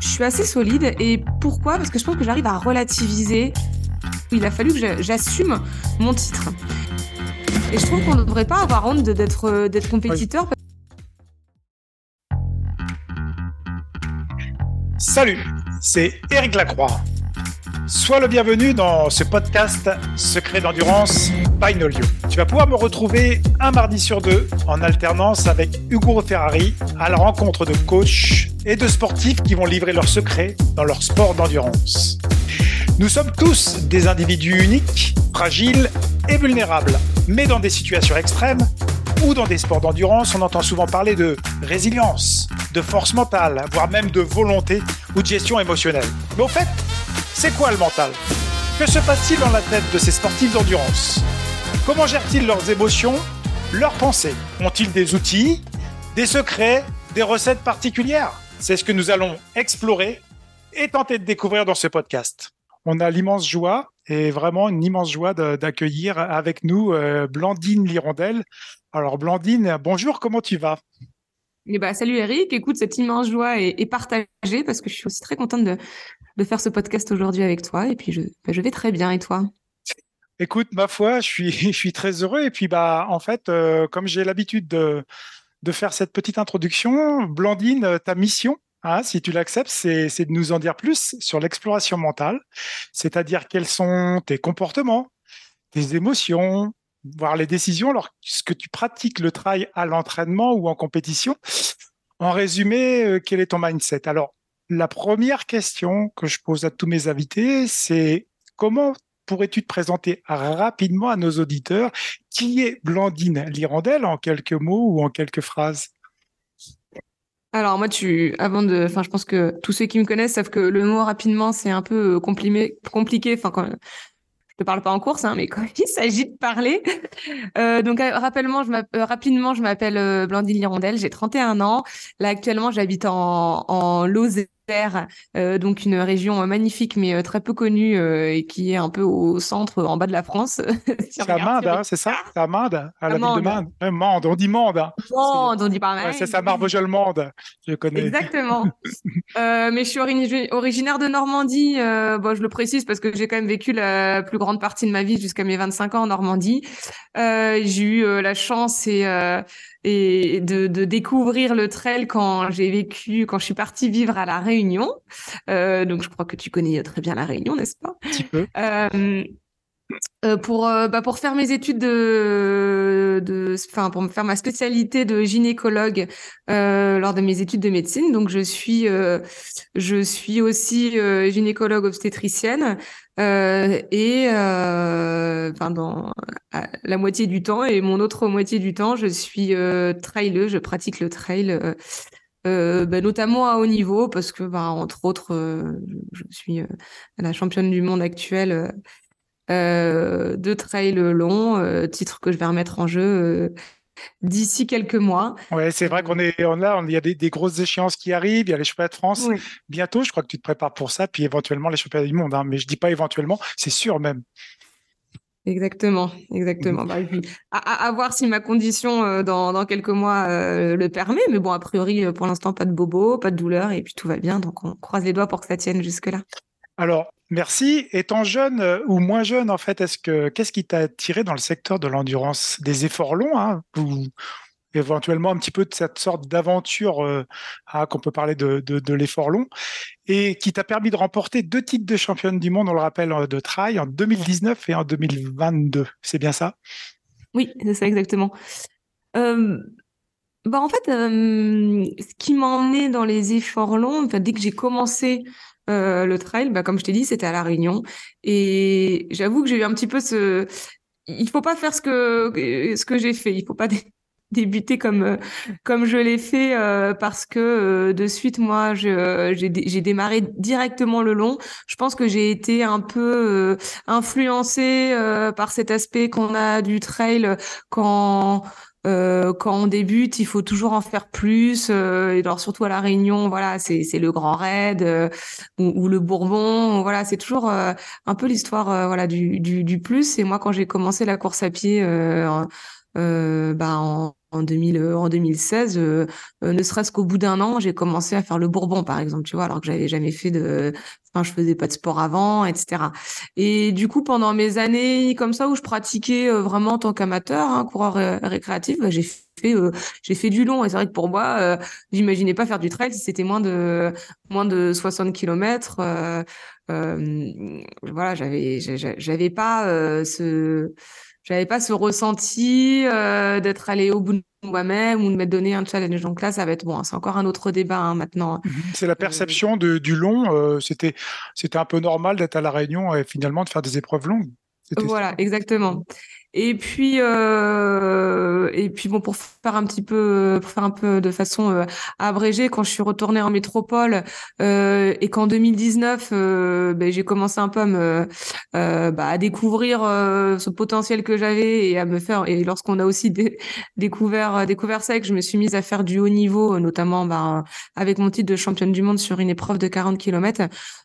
Je suis assez solide. Et pourquoi? Parce que je pense que j'arrive à relativiser. Il a fallu que j'assume mon titre. Et je trouve qu'on ne devrait pas avoir honte d'être d'être compétiteur. Salut, c'est Eric Lacroix. Sois le bienvenu dans ce podcast Secret d'endurance by Nolio. Tu vas pouvoir me retrouver un mardi sur deux en alternance avec Hugo Ferrari à la rencontre de coachs et de sportifs qui vont livrer leurs secrets dans leur sport d'endurance. Nous sommes tous des individus uniques, fragiles et vulnérables, mais dans des situations extrêmes ou dans des sports d'endurance, on entend souvent parler de résilience, de force mentale, voire même de volonté ou de gestion émotionnelle. Mais au fait, c'est quoi le mental? Que se passe-t-il dans la tête de ces sportifs d'endurance? Comment gèrent-ils leurs émotions, leurs pensées? Ont-ils des outils, des secrets, des recettes particulières? C'est ce que nous allons explorer et tenter de découvrir dans ce podcast. On a l'immense joie et vraiment une immense joie d'accueillir avec nous euh, Blandine Lirondelle. Alors Blandine, bonjour, comment tu vas? Eh ben, salut Eric, écoute, cette immense joie est, partagée parce que je suis aussi très contente de, de faire ce podcast aujourd'hui avec toi. Et puis, je, bah, vais très bien. Et toi? Écoute, ma foi, je suis, très heureux. Et puis, bah, en fait, euh, comme j'ai l'habitude de, faire cette petite introduction, Blandine, ta mission, hein, si tu l'acceptes, c'est, de nous en dire plus sur l'exploration mentale, c'est-à-dire quels sont tes comportements, tes émotions, voir les décisions lorsque tu pratiques le trail à l'entraînement ou en compétition. En résumé, euh, quel est ton mindset? Alors, la première question que je pose à tous mes invités, c'est comment pourrais-tu te présenter rapidement à nos auditeurs? Qui est Blandine Lirandelle en quelques mots ou en quelques phrases? Alors moi, tu, avant de, enfin, je pense que tous ceux qui me connaissent savent que le mot rapidement, c'est un peu compliqué. Enfin, quand, je parle pas en course, hein, mais quand il s'agit de parler. Euh, donc, euh, rappellement, je euh, rapidement, je m'appelle euh, Blandine Lirondelle, j'ai 31 ans. Là, actuellement, j'habite en, en euh, donc une région magnifique, mais très peu connue et qui est un peu au centre, en bas de la France. c'est à Mende, hein, c'est ça? C'est à Mende, à, la ville de Mende. Mende, on dit Mende. Hein. Mende, on dit pas mal. c'est ça, Marbojol Mende, je connais. Exactement. mais je suis originaire de Normandie. bon, je le précise parce que j'ai quand même vécu la plus grande partie de ma vie jusqu'à mes 25 ans en Normandie. j'ai eu la chance et et de, de, découvrir le trail quand j'ai vécu, quand je suis partie vivre à La Réunion. Euh, donc, je crois que tu connais très bien La Réunion, n'est-ce pas? Un petit peu. Euh, euh, pour euh, bah, pour faire mes études de de enfin pour me faire ma spécialité de gynécologue euh, lors de mes études de médecine. Donc je suis je suis aussi gynécologue obstétricienne et enfin dans la moitié du temps et mon autre moitié du temps je suis traileuse. Je pratique le trail bah, notamment à haut niveau parce que bah, entre autres je suis la championne du monde actuelle euh, de trail long, euh, titre que je vais remettre en jeu euh, d'ici quelques mois. Ouais, c'est vrai qu'on est on a, il y a des, grosses échéances qui arrivent. Il y a les championnats de France bientôt. Je crois que tu te prépares pour ça, puis éventuellement les championnats du monde. Hein. mais je dis pas éventuellement, c'est sûr même. Exactement, exactement. Bah, à, voir si ma condition dans, dans, quelques mois le permet. Mais bon, a priori, pour l'instant, pas de bobo, pas de douleur, et puis tout va bien. Donc, on croise les doigts pour que ça tienne jusque-là. Alors, merci. Étant jeune euh, ou moins jeune, en fait, est-ce que qu'est-ce qui t'a attiré dans le secteur de l'endurance? Des efforts longs, hein, éventuellement un petit peu de cette sorte d'aventure euh, ah, qu'on peut parler de, de, l'effort long, et qui t'a permis de remporter deux titres de championne du monde, on le rappelle, euh, de trail en 2019 et en 2022. C'est bien ça? Oui, c'est ça exactement. bah en fait, ce qui m'a emmené dans les efforts longs, enfin, dès que j'ai commencé euh, le trail, bah, comme je t'ai dit, c'était à La Réunion. Et j'avoue que j'ai eu un petit peu ce... Il faut pas faire ce que, ce que j'ai fait. Il faut pas débuter comme, comme je l'ai fait euh, parce que euh, de suite, moi, j'ai démarré directement le long. Je pense que j'ai été un peu influencée par cet aspect qu'on a du trail quand euh, quand on débute, il faut toujours en faire plus. Euh, et alors surtout à la Réunion, voilà, c'est le Grand Raid euh, ou, le Bourbon. Voilà, c'est toujours euh, un peu l'histoire voilà du, du, du plus. Et moi, quand j'ai commencé la course à pied, bah en en, 2000, en 2016, ne serait-ce qu'au bout d'un an, j'ai commencé à faire le Bourbon, par exemple, tu vois, alors que j'avais jamais fait de, enfin, je faisais pas de sport avant, etc. Et du coup, pendant mes années comme ça où je pratiquais vraiment en tant qu'amateur, hein, coureur récréatif, bah, j'ai fait, j'ai fait du long. Et c'est vrai que pour moi, j'imaginais pas faire du trail si c'était moins de moins de 60 km. voilà, j'avais j'avais pas ce j'avais pas ce ressenti euh, d'être allé au bout de moi-même ou de m'être donné un challenge. Donc là, ça va être bon. C'est encore un autre débat hein, maintenant. Mhm. C'est la euh, perception de, du long. Euh, c'était, c'était un peu normal d'être à la Réunion et finalement de faire des épreuves longues. Voilà, exactement. Et puis, euh, et puis bon, pour faire un petit peu, pour faire un peu de façon euh, abrégée, quand je suis retournée en métropole euh, et qu'en 2019, euh, ben, j'ai commencé un peu à me, euh, bah, à découvrir euh, ce potentiel que j'avais et à me faire. Et lorsqu'on a aussi découvert, découvert ça, et que je me suis mise à faire du haut niveau, notamment bah, avec mon titre de championne du monde sur une épreuve de 40 km.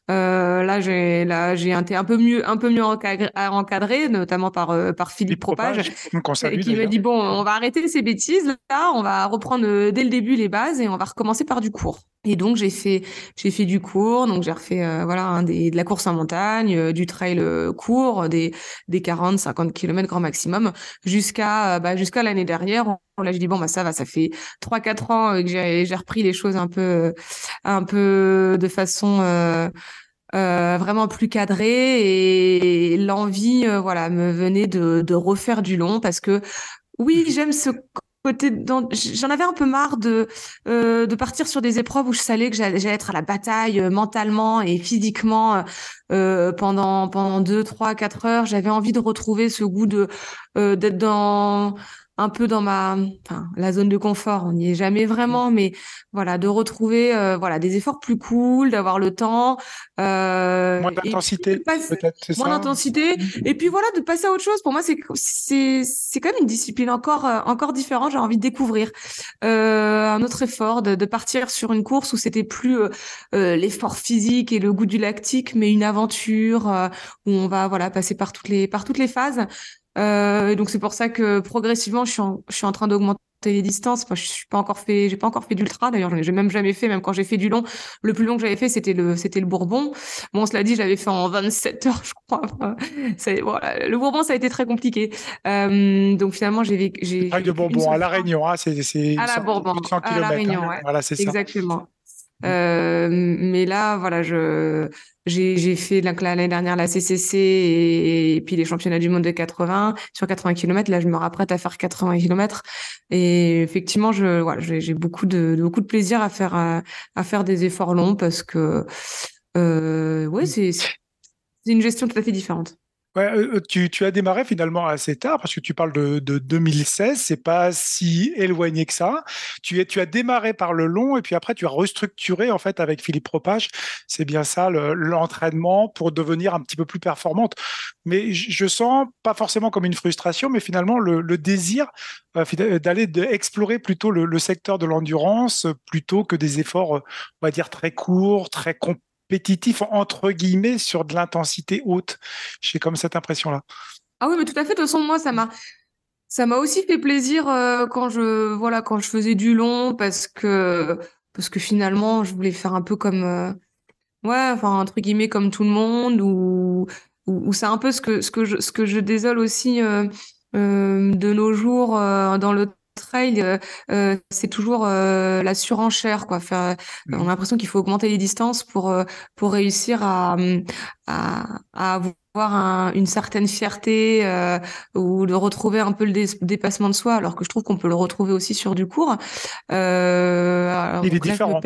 là, j'ai, là, j'ai été un peu mieux, un peu mieux encadré, notamment par par Philippe propage, qui m'a dit bon, on va arrêter ces bêtises là, on va reprendre euh, dès le début les bases et on va recommencer par du cours. Et donc j'ai fait j'ai fait du cours, donc j'ai refait euh, voilà des, de la course en montagne, euh, du trail court, des des 40 50 km grand maximum jusqu'à bah, jusqu'à l'année dernière. Là, je dis bon bah ça va, ça fait 3 4 ans que j'ai j'ai repris les choses un peu un peu de façon euh, vraiment plus cadré et l'envie euh, voilà me venait de, de refaire du long parce que oui mhm. j'aime ce côté j'en avais un peu marre de euh, de partir sur des épreuves où je savais que j'allais être à la bataille mentalement et physiquement pendant pendant deux trois quatre heures j'avais envie de retrouver ce goût de d'être dans un peu dans ma enfin, la zone de confort. On n'y est jamais vraiment, mmh. mais voilà, de retrouver euh, voilà des efforts plus cool, d'avoir le temps. Euh, moins d'intensité, peut-être, Moins d'intensité. Mmh. Et puis voilà, de passer à autre chose. Pour moi, c'est c'est c'est quand même une discipline encore euh, encore différente. J'ai envie de découvrir euh, un autre effort, de, de, partir sur une course où c'était plus l'effort physique et le goût du lactique, mais une aventure où on va voilà passer par toutes les par toutes les phases. Euh, donc c'est pour ça que progressivement, je suis en, je suis en train d'augmenter les distances. Moi, je suis pas encore fait, j'ai pas encore fait d'ultra. D'ailleurs, j'ai même jamais fait. Même quand j'ai fait du long, le plus long que j'avais fait, c'était le, c'était le Bourbon. Bon, cela dit, j'avais fait en 27 heures, je crois. voilà, le Bourbon, ça a été très compliqué. Euh, donc finalement, j'ai, j'ai. de Bourbon à la Réunion, hein, c'est, c'est. À la Bourbon, à la Réunion, ouais. Voilà, c'est ça. Exactement. Euh, mais là, voilà, je j'ai fait l'année dernière la CCC et, puis les championnats du monde de 80 sur 80 km. Là, je me rapprête à faire 80 km et effectivement, je voilà, j'ai beaucoup de, beaucoup de plaisir à faire à, faire des efforts longs parce que euh, ouais, c'est c'est une gestion tout à fait différente. Euh, euh, tu, as démarré finalement assez tard parce que tu parles de, de 2016, c'est pas si éloigné que ça. Tu, as démarré par le long et puis après tu as restructuré en fait avec Philippe Propage. C'est bien ça l'entraînement pour devenir un petit peu plus performante. Mais je sens pas forcément comme une frustration, mais finalement le, le désir euh, d'aller explorer plutôt le, le secteur de l'endurance plutôt que des efforts, on va dire très courts, très complexes compétitif entre guillemets sur de l'intensité haute. J'ai comme cette impression-là. Ah oui, mais tout à fait. De toute façon, moi, ça m'a ça m'a aussi fait plaisir euh, quand je voilà quand je faisais du long parce que parce que finalement, je voulais faire un peu comme euh, ouais, enfin entre guillemets comme tout le monde ou ou, c'est un peu ce que ce que je ce que je désole aussi euh, de nos jours dans le trail, euh, euh, c'est toujours euh, la surenchère, quoi. Faire, On a mmh. l'impression qu'il faut augmenter les distances pour pour réussir à à, à avoir une certaine fierté ou de retrouver un peu le dépassement de soi, alors que je trouve qu'on peut le retrouver aussi sur du court. il est différent.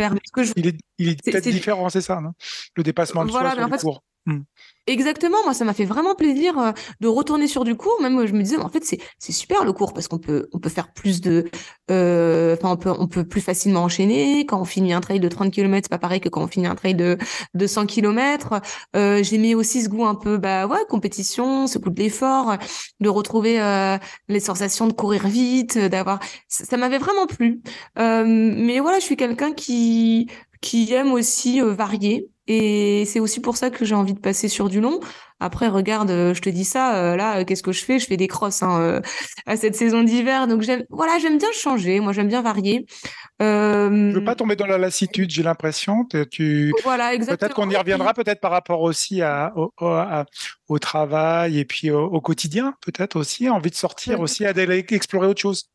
Il est, il est peut-être différent, c'est ça, non? Le dépassement de soi sur du court. Mmh. Exactement, moi ça m'a fait vraiment plaisir euh, de retourner sur du cours. Même je me disais, en fait c'est super le cours parce qu'on peut on peut faire plus de, euh, enfin on peut on peut plus facilement enchaîner. Quand on finit un trail de 30 km, c'est pas pareil que quand on finit un trail de de 100 km. Euh, J'ai aussi ce goût un peu bah ouais compétition, ce goût de l'effort, de retrouver euh, les sensations de courir vite, d'avoir ça, ça m'avait vraiment plu. mais voilà, je suis quelqu'un qui qui aime aussi varier Et c'est aussi pour ça que j'ai envie de passer sur du long. Après, regarde, euh, je te dis ça, euh, là, qu'est-ce que je fais? Je fais des crosses hein, euh, à cette saison d'hiver. Donc, j'aime, voilà, j'aime bien changer. Moi, j'aime bien varier. Euh... Je veux pas tomber dans la lassitude, j'ai l'impression. Tu... Voilà, exactement. Peut-être qu'on y reviendra, peut-être par rapport aussi à, au, au, travail et puis au, quotidien, peut-être aussi, envie de sortir aussi, à d'aller explorer autre chose.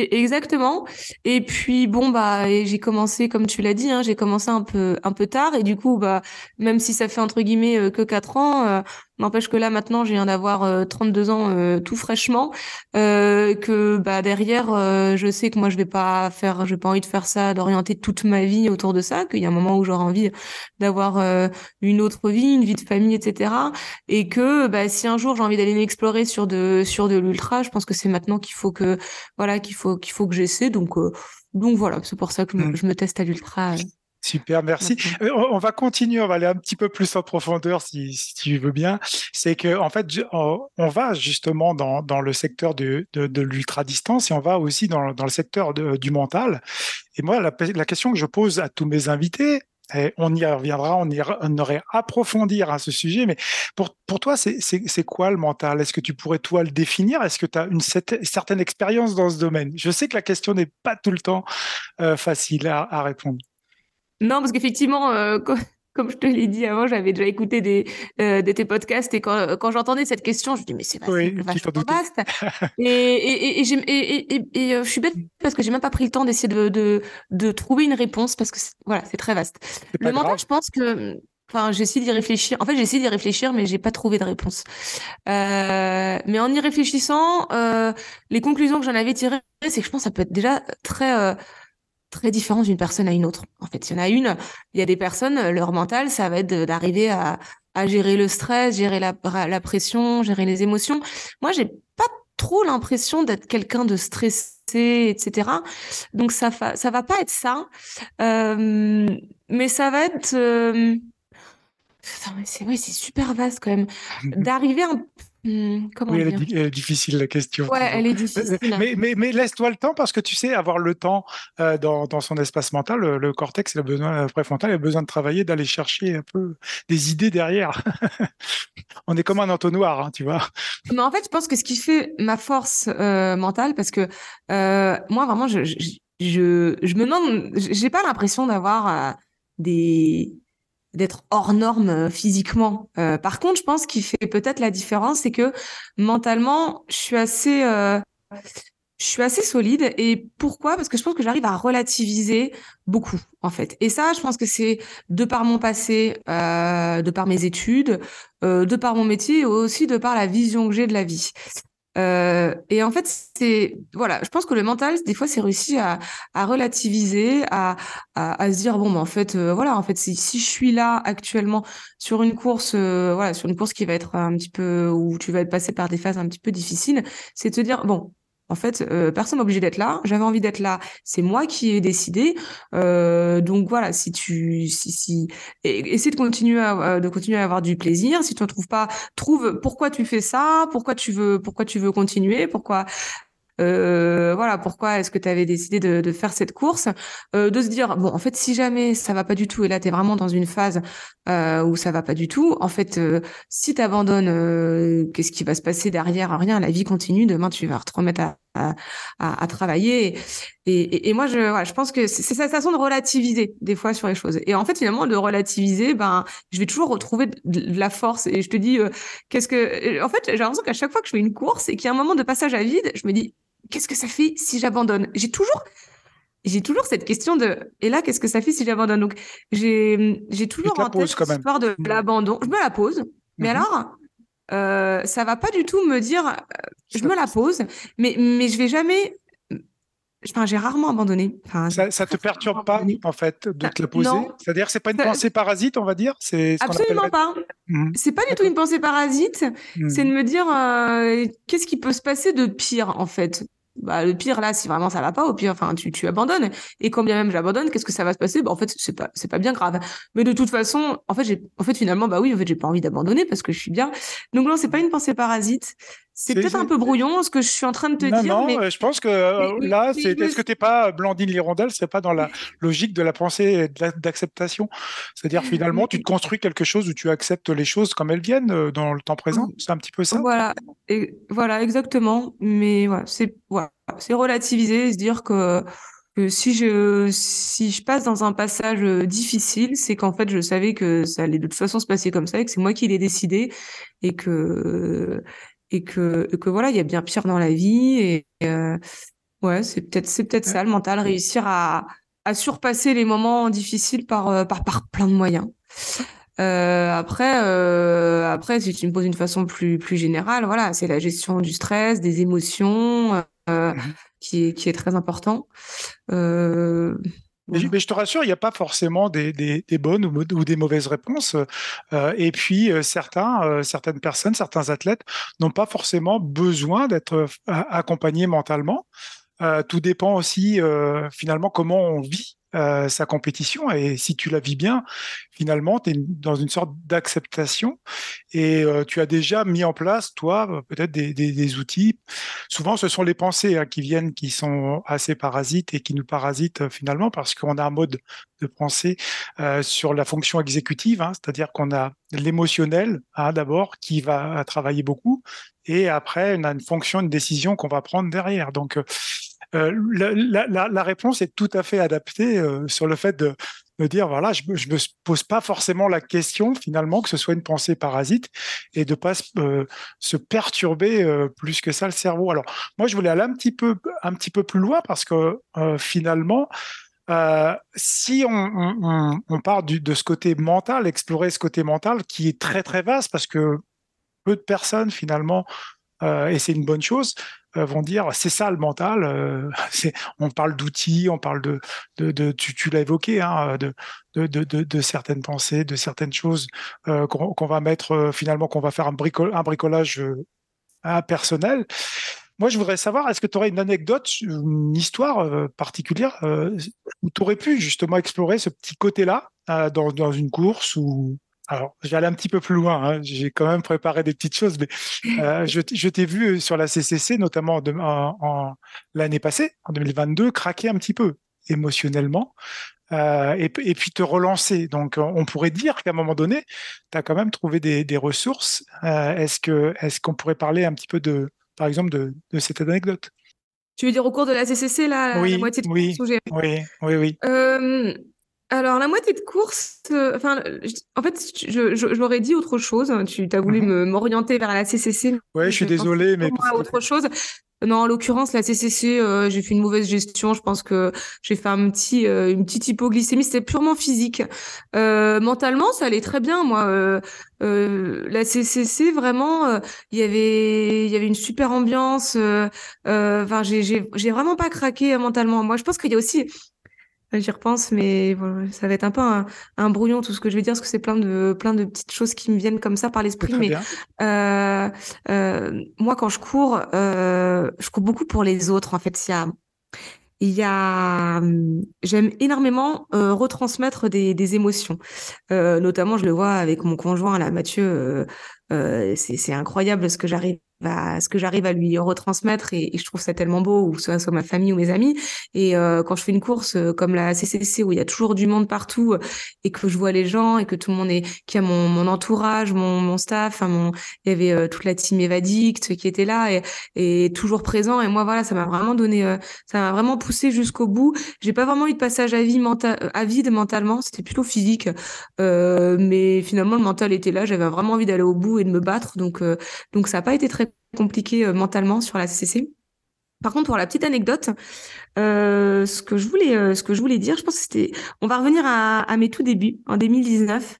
Exactement. Et puis bon bah j'ai commencé comme tu l'as dit, hein, j'ai commencé un peu un peu tard et du coup bah même si ça fait entre guillemets euh, que quatre ans, euh, N'empêche que là maintenant, j'ai viens d'avoir 32 ans euh, tout fraîchement, euh, que bah derrière, euh, je sais que moi je vais pas faire, j'ai pas envie de faire ça, d'orienter toute ma vie autour de ça, qu'il y a un moment où j'aurai envie d'avoir une autre vie, une vie de famille, etc. Et que bah si un jour j'ai envie d'aller m'explorer sur de sur de l'ultra, je pense que c'est maintenant qu'il faut que voilà qu'il faut qu'il faut que j'essaie. Donc donc voilà, c'est pour ça que je me, mmh. je me teste à l'ultra. Super, merci. Euh, on va continuer, on va aller un petit peu plus en profondeur si, si tu veux bien. C'est que en fait, on va justement dans, dans le secteur de, de, de l'ultra-distance et on va aussi dans, dans le secteur de, du mental. Et moi, la, la, question que je pose à tous mes invités, et on y reviendra, on, y, on aurait approfondir à ce sujet, mais pour, pour toi, c'est quoi le mental? Est-ce que tu pourrais, toi, le définir? Est-ce que tu as une certaine expérience dans ce domaine? Je sais que la question n'est pas tout le temps euh, facile à, à répondre. Non, parce qu'effectivement, euh, comme je te l'ai dit avant, j'avais déjà écouté des, euh, tes podcasts et quand, quand j'entendais cette question, je me dis mais c'est vachement vaste. et, et, et, et, euh, je suis bête parce que j'ai même pas pris le temps d'essayer de, de, de, trouver une réponse parce que voilà, c'est très vaste. Le mental, je pense que Enfin, j'ai essayé d'y réfléchir. En fait, j'ai essayé d'y réfléchir, mais j'ai pas trouvé de réponse. Euh, mais en y réfléchissant, euh, les conclusions que j'en avais tirées, c'est que je pense que ça peut être déjà très euh, très différent d'une personne à une autre. En fait, il y en a une, il y a des personnes, leur mental, ça va être d'arriver à, à, gérer le stress, gérer la, la pression, gérer les émotions. Moi, j'ai pas trop l'impression d'être quelqu'un de stressé, etc. Donc ça, ça va pas être ça, euh, mais ça va être euh... c'est super vaste quand même. D'arriver un Hmm, comment oui, elle est, difficile la question. Ouais, elle est difficile. Mais, mais, mais laisse-toi le temps parce que tu sais, avoir le temps euh, dans, dans, son espace mental, le, cortex, il a besoin, le préfrontal, il a besoin de travailler, d'aller chercher un peu des idées derrière. On est comme un entonnoir, hein, tu vois. Mais en fait, je pense que ce qui fait ma force euh, mentale, parce que euh, moi, vraiment, je, je, je, je me demande, j'ai pas l'impression d'avoir des d'être hors norme euh, physiquement. Euh, par contre, je pense qu'il fait peut-être la différence, c'est que mentalement, je suis assez, euh, je suis assez solide. Et pourquoi? Parce que je pense que j'arrive à relativiser beaucoup, en fait. Et ça, je pense que c'est de par mon passé, de par mes études, de par mon métier, et aussi de par la vision que j'ai de la vie. Euh, et en fait, c'est voilà, je pense que le mental, des fois, c'est réussi à, à relativiser, à, à, à, se dire bon, ben, en fait, euh, voilà, en fait, si, si je suis là actuellement sur une course, euh, voilà, sur une course qui va être un petit peu où tu vas passé par des phases un petit peu difficiles, c'est de se dire bon, en fait, euh, personne n'est obligé d'être là. J'avais envie d'être là. C'est moi qui ai décidé. Euh, donc voilà, si tu, si, si, essaie de continuer à, de continuer à avoir du plaisir. Si tu ne trouves pas, trouve pourquoi tu fais ça, pourquoi tu veux, pourquoi tu veux continuer, pourquoi euh, voilà, pourquoi est-ce que tu avais décidé de, de, faire cette course? Euh, De se dire, bon, en fait, si jamais ça va pas du tout, et là, tu es vraiment dans une phase euh, où ça va pas du tout, en fait, euh, si tu abandonnes, euh, qu'est-ce qui va se passer derrière? Rien, la vie continue, demain, tu vas te remettre à, à, à, travailler. Et, et, moi, je, voilà, je pense que c'est sa façon de relativiser des fois sur les choses. Et en fait, finalement, de relativiser, ben, je vais toujours retrouver de, la force. Et je te dis, qu'est-ce que... En fait, j'ai l'impression qu'à chaque fois que je fais une course et qu'il y a un moment de passage à vide, je me dis, qu'est-ce que ça fait si j'abandonne? J'ai toujours j'ai toujours cette question de et là qu'est-ce que ça fait si j'abandonne? Donc j'ai j'ai toujours en tête l'histoire de l'abandon. Je me la pose. Mais mhm. alors euh, ça va pas du tout me dire euh, je me la pose. mais mais je vais jamais Enfin, j'ai rarement abandonné. Enfin, ça, ça te perturbe pas, en fait, de te la poser? C'est-à-dire, c'est pas une pensée parasite, on va dire? C'est absolument pas. Mhm. C'est pas du tout une pensée parasite. C'est de me dire euh, qu'est-ce qui peut se passer de pire, en fait? Bah, le pire là, si vraiment ça va pas, au pire, enfin, tu, tu abandonnes. Et quand bien même j'abandonne, qu'est-ce que ça va se passer? Bah, En fait, c'est pas, c'est pas bien grave. Mais de toute façon, en fait, j'ai, en fait, finalement, bah oui, en fait, j'ai pas envie d'abandonner parce que je suis bien. Donc non, c'est pas une pensée parasite. C'est peut-être un peu brouillon ce que je suis en train de te dire. Non, mais... je pense que là, c'est est-ce que tu n'es pas Blandine Lirondelle? C'est pas dans la logique de la pensée d'acceptation. C'est-à-dire finalement, tu te construis quelque chose où tu acceptes les choses comme elles viennent dans le temps présent. C'est un petit peu ça? Voilà, et voilà, exactement. Mais ouais, c'est c'est relativiser, se dire que si je si je passe dans un passage euh, difficile, c'est qu'en fait je savais que ça allait de toute façon se passer comme ça et que c'est moi qui l'ai décidé et que et que que voilà il y a bien pire dans la vie et euh, ouais c'est peut-être c'est peut-être ça le mental réussir à à surpasser les moments difficiles par euh, par par plein de moyens. Euh, après, euh, après, si tu me poses une façon plus plus générale, voilà, c'est la gestion du stress, des émotions, mmh qui est qui est très important. Euh, mais, je te rassure, il n'y a pas forcément des, des, des bonnes ou, ou, des mauvaises réponses. Euh, et puis, euh, certains, euh, certaines personnes, certains athlètes n'ont pas forcément besoin d'être accompagnés mentalement. tout dépend aussi, finalement, comment on vit euh, sa compétition. Et si tu la vis bien, finalement, tu es dans une sorte d'acceptation et euh, tu as déjà mis en place, toi, peut-être des, des, des, outils. Souvent, ce sont les pensées hein, qui viennent, qui sont assez parasites et qui nous parasitent euh, finalement parce qu'on a un mode de pensée sur la fonction exécutive, hein, c'est-à-dire qu'on a l'émotionnel hein, d'abord qui va travailler beaucoup et après on a une fonction, une décision qu'on va prendre derrière. Donc euh, la, réponse est tout à fait adaptée euh, sur le fait de, de dire voilà, je, je me pose pas forcément la question finalement que ce soit une pensée parasite et de pas euh, se perturber plus que ça le cerveau. Alors moi je voulais aller un petit peu plus loin parce que finalement si on, part de ce côté mental, explorer ce côté mental qui est très très vaste parce que peu de personnes finalement, et c'est une bonne chose, vont dire c'est ça le mental. Euh, on parle d'outils, on parle de, de, tu, l'as évoqué, hein, de, de, de, certaines pensées, de certaines choses euh, qu'on va mettre finalement, qu'on va faire un, bricol, un bricolage personnel. Moi, je voudrais savoir, est-ce que tu aurais une anecdote, une histoire particulière où tu aurais pu justement explorer ce petit côté-là dans, dans une course ou alors, je vais aller un petit peu plus loin. Hein. J'ai quand même préparé des petites choses, mais euh, je, t'ai vu sur la CCC, notamment en, l'année passée, en 2022, craquer un petit peu émotionnellement euh, et, puis te relancer. Donc, on pourrait dire qu'à un moment donné, tu as quand même trouvé des, ressources. Euh, est-ce que est-ce qu'on pourrait parler un petit peu de, par exemple, de, cette anecdote? Tu veux dire au cours de la CCC, là, oui, la moitié de oui, oui, oui, oui. Alors, la moitié de course, euh, enfin, en fait, je, dit autre chose. Tu as voulu mhm. m'orienter vers la CCC. Ouais, je suis désolé, mais. autre chose. Non, en l'occurrence, la CCC, euh, j'ai fait une mauvaise gestion. Je pense que j'ai fait un petit, euh, une petite hypoglycémie. C'était purement physique. mentalement, ça allait très bien. Moi, la CCC, vraiment, il y avait, il y avait une super ambiance. Enfin, j'ai, j'ai, j'ai vraiment pas craqué mentalement. Moi, je pense qu'il y a aussi J'y repense, mais ça va être un peu un, brouillon tout ce que je vais dire, parce que c'est plein de plein de petites choses qui me viennent comme ça par l'esprit. Mais euh, euh, moi, quand je cours, euh, je cours beaucoup pour les autres. En fait, il y a il y a, j'aime énormément retransmettre des, des émotions. notamment, je le vois avec mon conjoint là, Mathieu. C'est incroyable ce que j'arrive bah, ce que j'arrive à lui retransmettre et, je trouve ça tellement beau, ou soit soit ma famille ou mes amis. Et euh, quand je fais une course euh, comme la CCC où il y a toujours du monde partout euh, et que je vois les gens et que tout le monde est, qui a mon, mon entourage, mon, mon staff, enfin mon, il y avait euh, toute la team Evadict qui était là et, et toujours présent. Et moi voilà, ça m'a vraiment donné, ça m'a vraiment poussé jusqu'au bout. J'ai pas vraiment eu de passage à, vie mental, à vide mentalement, c'était plutôt physique, mais finalement le mental était là. J'avais vraiment envie d'aller au bout et de me battre, donc donc ça n'a pas été très compliqué euh, mentalement sur la CCC. Par contre, pour la petite anecdote, euh, ce que je voulais, euh, ce que je voulais dire, je pense que c'était, on va revenir à, mes tout débuts en 2019,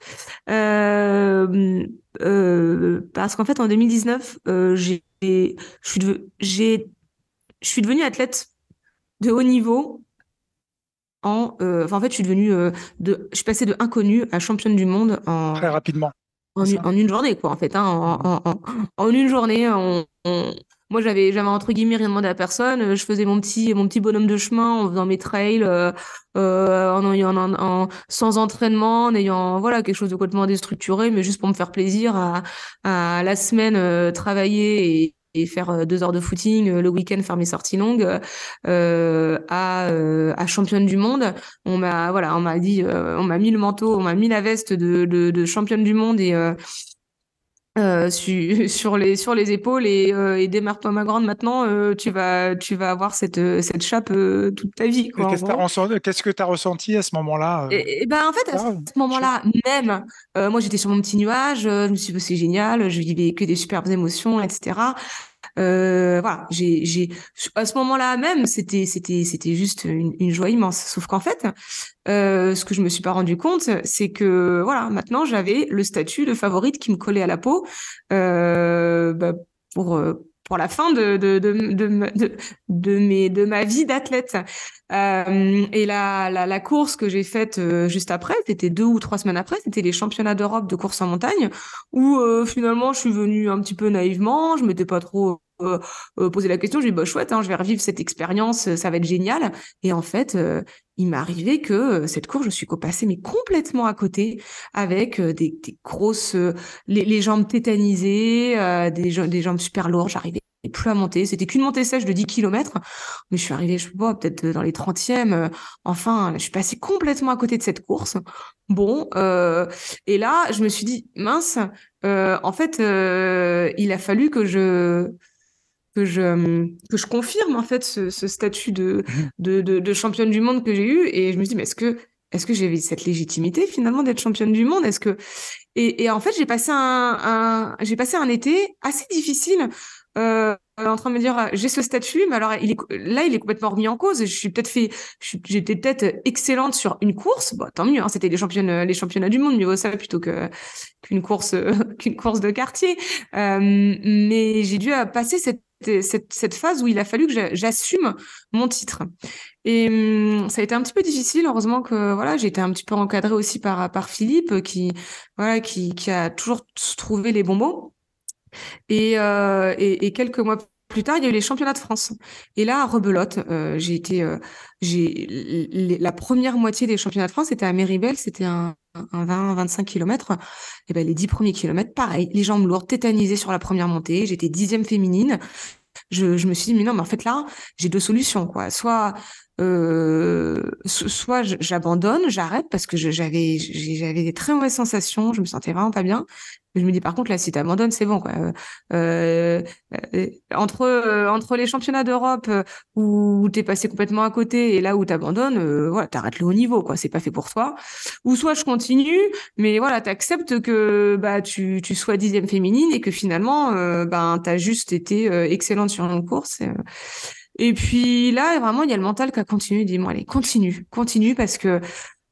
euh, euh, parce qu'en fait en 2019, j'ai, je suis, devenue athlète de haut niveau. En, en fait, je suis devenue de, je suis passée de inconnue à championne du monde en très rapidement en, une journée, quoi, en fait. Hein, en, en, en, une journée, on, moi, j'avais, j'avais entre guillemets rien demandé à personne. Je faisais mon petit, mon petit bonhomme de chemin en faisant mes trails, euh, euh en, en, en, sans entraînement, en ayant voilà quelque chose de complètement déstructuré, mais juste pour me faire plaisir à, à la semaine euh, travailler et, faire deux heures de footing le week-end, faire mes sorties longues, à, à championne du monde. On m'a voilà, on m'a dit, on m'a mis le manteau, on m'a mis la veste de, de, de championne du monde et euh, sur les sur les épaules et, euh, et démarre-toi ma grande. Maintenant euh, tu vas tu vas avoir cette cette chape toute ta vie qu'est-ce que tu as ressenti à ce moment-là et, ben en fait à ce moment-là même moi j'étais sur mon petit nuage je me suis dit c'est génial je vivais que des superbes émotions etc euh, voilà, j'ai, j'ai, à ce moment-là même, c'était, c'était, c'était juste une, joie immense. Sauf qu'en fait, euh, ce que je me suis pas rendu compte, c'est que voilà, maintenant j'avais le statut de favorite qui me collait à la peau euh, bah, pour pour la fin de, de, de, de, de, mes, de ma vie d'athlète. Et la, la, course que j'ai faite juste après, c'était deux ou trois semaines après, c'était les championnats d'Europe de course en montagne, où finalement je suis venue un petit peu naïvement, je m'étais pas trop posé la question, j'ai dit bah chouette, hein, je vais revivre cette expérience, ça va être génial. Et en fait, il m'est arrivé que cette course, je suis passée mais complètement à côté, avec des, des, grosses, les, les, jambes tétanisées, des, des jambes super lourdes, j'arrivais plus à monter. C'était qu'une montée sèche de 10 km. Mais je suis arrivée, je sais pas, peut-être dans les 30e. Euh, enfin, je suis passée complètement à côté de cette course. Bon, euh, et là, je me suis dit, mince, euh, en fait, il a fallu que je que je que je confirme en fait ce, statut de, mmh. de, de, de championne du monde que j'ai eu. Et je me suis dit, mais est-ce que est-ce que j'avais cette légitimité finalement d'être championne du monde? Est-ce que et, et, en fait j'ai passé un, un j'ai passé un été assez difficile euh, en train de me dire j'ai ce statut mais alors il est là il est complètement remis en cause je suis peut-être fait j'étais peut-être excellente sur une course bon tant mieux hein, c'était les championnes les championnats du monde mieux vaut ça plutôt que qu'une course qu'une course de quartier euh, mais j'ai dû passer cette cette, cette phase où il a fallu que j'assume mon titre. Et hum, ça a été un petit peu difficile. Heureusement que voilà, j'ai été un petit peu encadrée aussi par par Philippe, qui voilà, qui, qui a toujours trouvé les bons mots. Et, euh, et, et, quelques mois plus tard, il y a eu les championnats de France. Et là, à Rebelote, euh, j'ai été, euh, j'ai la première moitié des championnats de France, c'était à Méribel, c'était un, un 20-25 km. Et ben les dix premiers kilomètres, pareil, les jambes lourdes, tétanisées sur la première montée. J'étais dixième féminine. Je, je me suis dit mais non, mais en fait là, j'ai deux solutions quoi. Soit euh, soit j'abandonne, j'arrête parce que j'avais j'avais des très mauvaises sensations, je me sentais vraiment pas bien. Je me dis par contre là si tu abandonnes c'est bon quoi. Euh, euh, entre euh, entre les championnats d'Europe euh, où tu es passé complètement à côté et là où tu abandonnes voilà, t'arrêtes le haut niveau quoi, c'est pas fait pour toi. Ou soit je continue mais voilà, tu acceptes que bah tu tu sois dixième féminine et que finalement ben tu as juste été excellente sur une course. Puis là, vraiment, il y a le mental qui a continué. Dit, bon, allez, continue, continue, parce que,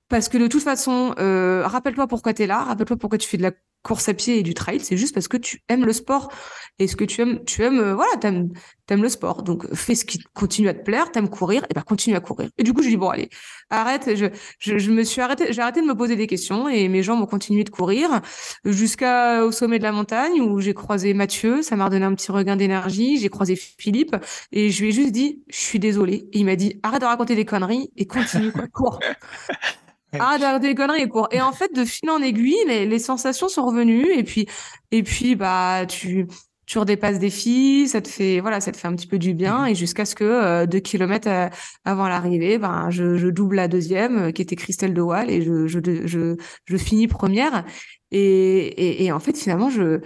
parce que de toute façon, euh, rappelle-toi pourquoi tu là, rappelle-toi pourquoi tu fais de la course à pied et du trail, c'est juste parce que tu aimes le sport et ce que tu aimes, tu aimes, euh, voilà, t'aimes, t'aimes le sport. Donc, fais ce qui continue à te plaire, t'aimes courir, et ben continue à courir. Et du coup, je dis bon, allez, arrête. Je, je me suis arrêté, j'ai arrêté de me poser des questions et mes jambes ont continué de courir jusqu'au sommet de la montagne où j'ai croisé Mathieu. Ça m'a redonné un petit regain d'énergie. J'ai croisé Philippe et je lui ai juste dit, je suis désolée. Et il m'a dit, arrête de raconter des conneries et continue, quoi, cours. Ah, des conneries et cours. Et en fait, de fil en aiguille, les, les, sensations sont revenues et puis, et puis, bah, tu, tu redépasses des filles, ça te fait, voilà, ça te fait un petit peu du bien mhm. et jusqu'à ce que euh, deux kilomètres euh, avant l'arrivée, ben, je, je, double la deuxième, euh, qui était Christelle de Wall et je, je, je, je finis première. Et, et, et, en fait, finalement, je,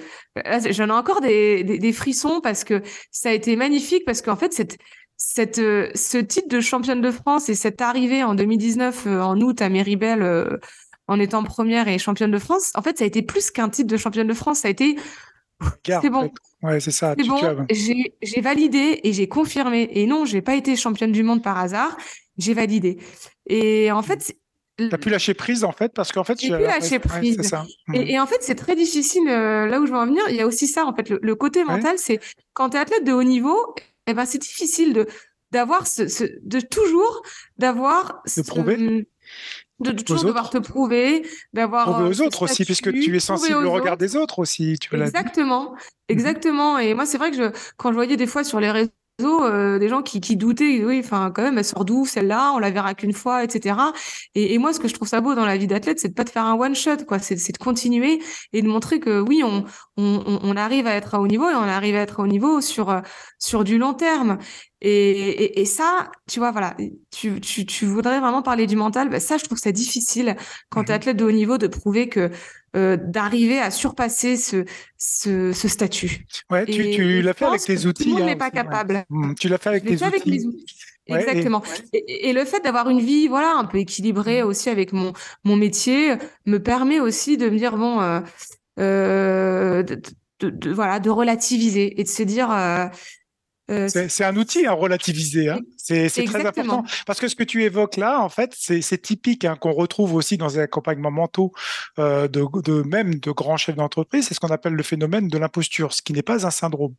j'en ai encore des, des, des, frissons parce que ça a été magnifique parce qu'en fait, cette, cette, euh, ce titre de championne de France et cette arrivée en 2019 euh, en août à Méribel euh, en étant première et championne de France, en fait, ça a été plus qu'un titre de championne de France. Ça a été c'est bon. Ouais, c'est ça. C'est bon. J'ai validé et j'ai confirmé. Et non, j'ai pas été championne du monde par hasard. J'ai validé. Et en fait, T'as pu lâcher prise en fait parce qu'en fait j'ai pu lâcher prise. ça. Mmh. Et, en fait c'est très difficile là où je veux en venir. Il y a aussi ça en fait le, côté mental, c'est quand tu es athlète de haut niveau, eh ben, c'est difficile de d'avoir ce, ce, de toujours d'avoir de prouver. de, toujours devoir te prouver d'avoir prouver aux autres aussi puisque tu es sensible au regard des autres aussi tu exactement exactement. Et moi c'est vrai que je quand je voyais des fois sur les réseaux euh, des gens qui, doutaient, oui, enfin, quand même, elle sort d'où celle-là On la verra qu'une fois, etc. Et, moi, ce que je trouve ça beau dans la vie d'athlète, c'est de pas de faire un one shot, quoi. C'est, de continuer et de montrer que oui, on, on, on, arrive à être à haut niveau et on arrive à être à haut niveau sur euh, sur du long terme. Et, et, et ça, tu vois, voilà, tu, tu, tu voudrais vraiment parler du mental. Bah, ça, je trouve que c'est difficile quand tu es mmh athlète de haut niveau de prouver que euh, d'arriver à surpasser ce, ce, ce statut. Ouais, tu, tu l'as fait avec tes outils. Tout le monde n'est hein, pas capable. Mmh, tu l'as fait avec tes outils. Avec mes outils. Exactement. Et, le fait d'avoir une vie, voilà, un peu équilibrée mmh. aussi avec mon mon métier, me permet aussi de me dire bon, euh, euh, de, de, de, voilà, de relativiser et de se dire euh, c'est un outil à relativiser. Hein. C'est très important. Parce que ce que tu évoques là, en fait, c'est typique hein, qu'on retrouve aussi dans les accompagnements mentaux euh, de, de, même de grands chefs d'entreprise. C'est ce qu'on appelle le phénomène de l'imposture, ce qui n'est pas un syndrome.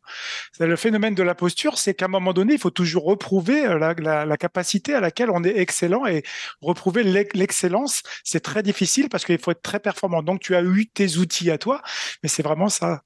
Le phénomène de l'imposture, c'est qu'à un moment donné, il faut toujours reprouver euh, la, la, la, capacité à laquelle on est excellent et reprouver l'excellence. C'est très difficile parce qu'il faut être très performant. Donc, tu as eu tes outils à toi, mais c'est vraiment ça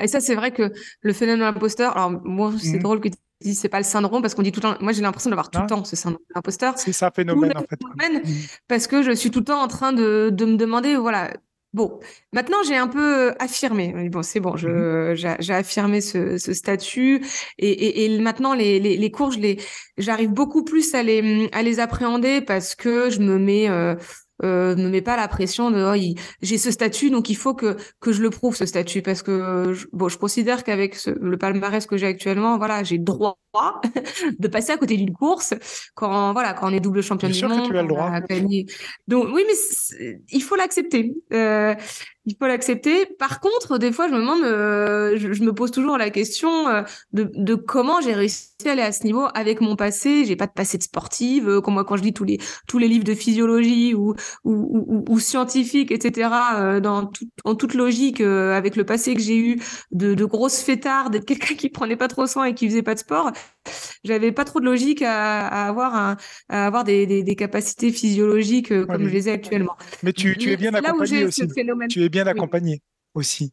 et ça, c'est vrai que le phénomène de l'imposteur, alors moi, c'est mmh. drôle que tu dis c'est pas le syndrome parce qu'on dit tout le temps, moi j'ai l'impression d'avoir tout le temps ce syndrome de l'imposteur. C'est ça, phénomène en fait. Phénomène, mmh. Parce que je suis tout le temps en train de, de me demander, voilà, Bon, maintenant j'ai un peu affirmé. Bon, c'est bon, je, mmh j'ai affirmé ce, ce statut et, et, et, maintenant les, les, les cours, je les, j'arrive beaucoup plus à les, à les appréhender parce que je me mets euh, euh, ne met pas la pression de oh, j'ai ce statut donc il faut que que je le prouve ce statut. Parce que je, bon je considère qu'avec le palmarès que j'ai actuellement voilà j'ai droit de passer à côté d'une course quand voilà quand on est double championne du monde. Donc oui mais il faut l'accepter. Euh, il faut l'accepter. Par contre, des fois, je me demande, euh, je, me pose toujours la question euh, de, de, comment j'ai réussi à aller à ce niveau avec mon passé. J'ai pas de passé de sportive. Comme moi, quand je lis tous les tous les livres de physiologie ou ou, ou, ou scientifiques, etc. Dans tout, en toute logique, avec le passé que j'ai eu de, de grosses fêtards, d'être quelqu'un qui prenait pas trop soin et qui faisait pas de sport, j'avais pas trop de logique à, à avoir un, à avoir des, des, des capacités physiologiques comme je les ai actuellement. Mais tu, tu es bien accompagné aussi. Tu es bien accompagné aussi.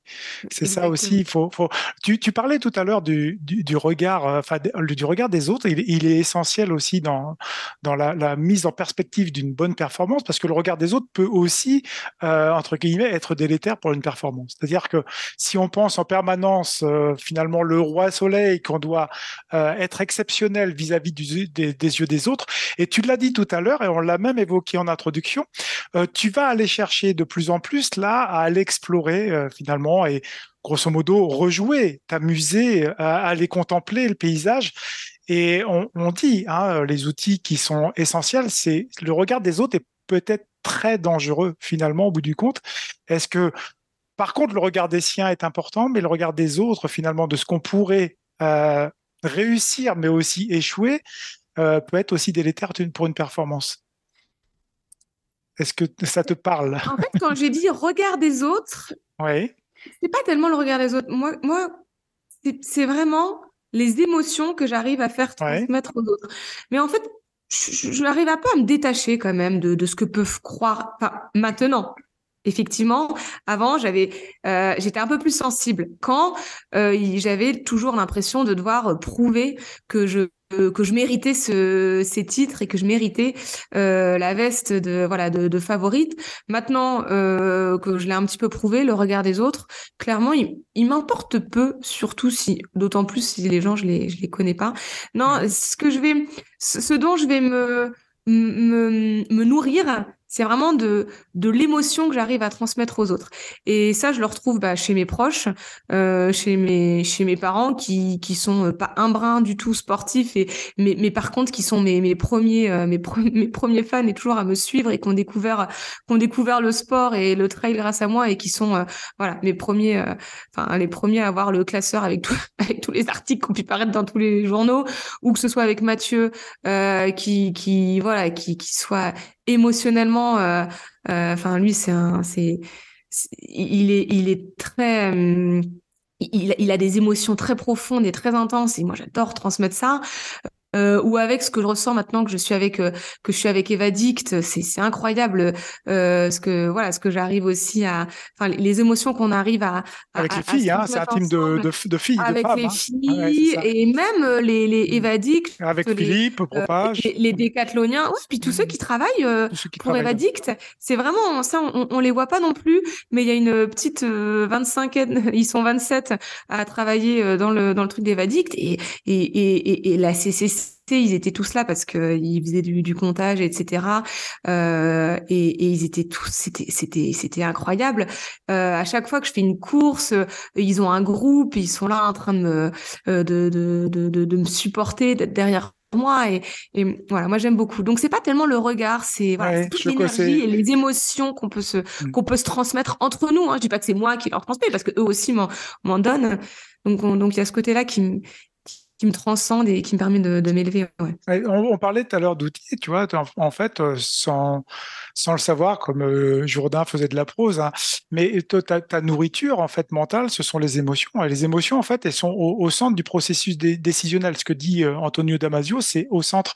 C'est ça aussi. Il faut, faut... Tu, tu, parlais tout à l'heure du, du, du, regard, euh, enfin du regard des autres. Il, il, est essentiel aussi dans dans la, la mise en perspective d'une bonne performance, parce que le regard des autres peut aussi euh, entre guillemets être délétère pour une performance. C'est-à-dire que si on pense en permanence euh, finalement le roi soleil qu'on doit euh, être exceptionnel vis-à-vis -vis des, des, yeux des autres, et tu l'as dit tout à l'heure et on l'a même évoqué en introduction, tu vas aller chercher de plus en plus là à aller explorer finalement et grosso modo rejouer, t'amuser à aller contempler le paysage. Et on, dit, hein, les outils qui sont essentiels, c'est le regard des autres est peut-être très dangereux finalement au bout du compte. Est-ce que par contre le regard des siens est important, mais le regard des autres finalement de ce qu'on pourrait euh, réussir mais aussi échouer euh, peut être aussi délétère pour une performance? Est-ce que ça te parle? En fait, quand j'ai dit regard des autres, oui. c'est pas tellement le regard des autres. Moi, moi c'est vraiment les émotions que j'arrive à faire transmettre aux autres. Mais en fait, je n'arrive pas à me détacher quand même de, de ce que peuvent croire. Enfin, maintenant, effectivement, avant, j'avais, euh, j'étais un peu plus sensible. Quand euh, j'avais toujours l'impression de devoir prouver que je que je méritais ce, ces titres et que je méritais euh, la veste de voilà de, de favorite. Maintenant euh, que je l'ai un petit peu prouvé, le regard des autres, clairement, il, il m'importe peu, surtout si, d'autant plus si les gens je les je les connais pas. Non, ce que je vais, ce dont je vais me me, me nourrir, c'est vraiment de, de l'émotion que j'arrive à transmettre aux autres. Et ça, je le retrouve bah, chez mes proches, euh, chez mes chez mes parents qui qui sont euh, pas un brin du tout sportifs et mais mais par contre qui sont mes mes premiers euh, mes, premiers fans et toujours à me suivre et qui ont découvert qui ont découvert le sport et le trail grâce à moi et qui sont euh, voilà mes premiers enfin les premiers à avoir le classeur avec tout, avec tous les articles qui ont pu paraître dans tous les journaux ou que ce soit avec Mathieu qui qui voilà qui qui soit émotionnellement, euh, euh, enfin lui c'est un, c'est, il est, il est très, il, il, a des émotions très profondes et très intenses et moi j'adore transmettre ça. Euh, ou avec ce que je ressens maintenant que je suis avec euh, que je suis avec Evadict, c'est c'est incroyable euh, ce que voilà ce que j'arrive aussi à enfin les émotions qu'on arrive à, avec les filles, hein, c'est un team de, de, de, filles, avec de femmes, les hein. filles et même euh, les les Evadict, avec les, Philippe, Propage, les, les décathloniens, oui, puis tous ceux qui travaillent tous ceux qui pour travaillent. Evadict, c'est vraiment ça, on, on les voit pas non plus, mais il y a une petite euh, 25, ils sont 27 à travailler euh, dans le dans le truc d'Evadict et et, et et et la CCC ils étaient tous là parce que ils faisaient du, du comptage etc euh, et, et ils étaient tous c'était c'était c'était incroyable euh, à chaque fois que je fais une course euh, ils ont un groupe ils sont là en train de me euh, de, de, de, de, de me supporter d'être derrière moi et, et voilà moi j'aime beaucoup donc c'est pas tellement le regard c'est voilà, Ouais, toute l'énergie et les émotions qu'on peut se Mm. qu'on peut se transmettre entre nous hein. je dis pas que c'est moi qui leur transmets parce que eux aussi m'en donnent donc on- donc il y a ce côté là qui me qui, me transcende et qui me permet de, m'élever On, parlait tout à l'heure d'outils, tu vois, en, fait, euh, sans, sans le savoir, comme euh, Jourdain faisait de la prose, hein, mais ta, nourriture, en fait, mentale, ce sont les émotions. Et les émotions, en fait, elles sont au, centre du processus dé- décisionnel. Ce que dit euh, Antonio Damasio, c'est au centre.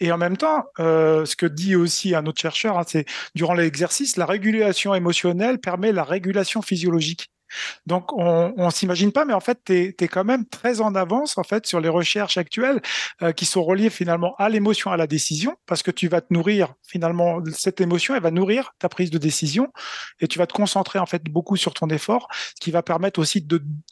Et en même temps, ce que dit aussi un autre chercheur, hein, c'est durant l'exercice, la régulation émotionnelle permet la régulation physiologique. Donc, on, on s'imagine pas, mais en fait, tu es, quand même très en avance en fait sur les recherches actuelles euh, qui sont reliées finalement à l'émotion, à la décision, parce que tu vas te nourrir finalement cette émotion, elle va nourrir ta prise de décision, et tu vas te concentrer en fait beaucoup sur ton effort, ce qui va permettre aussi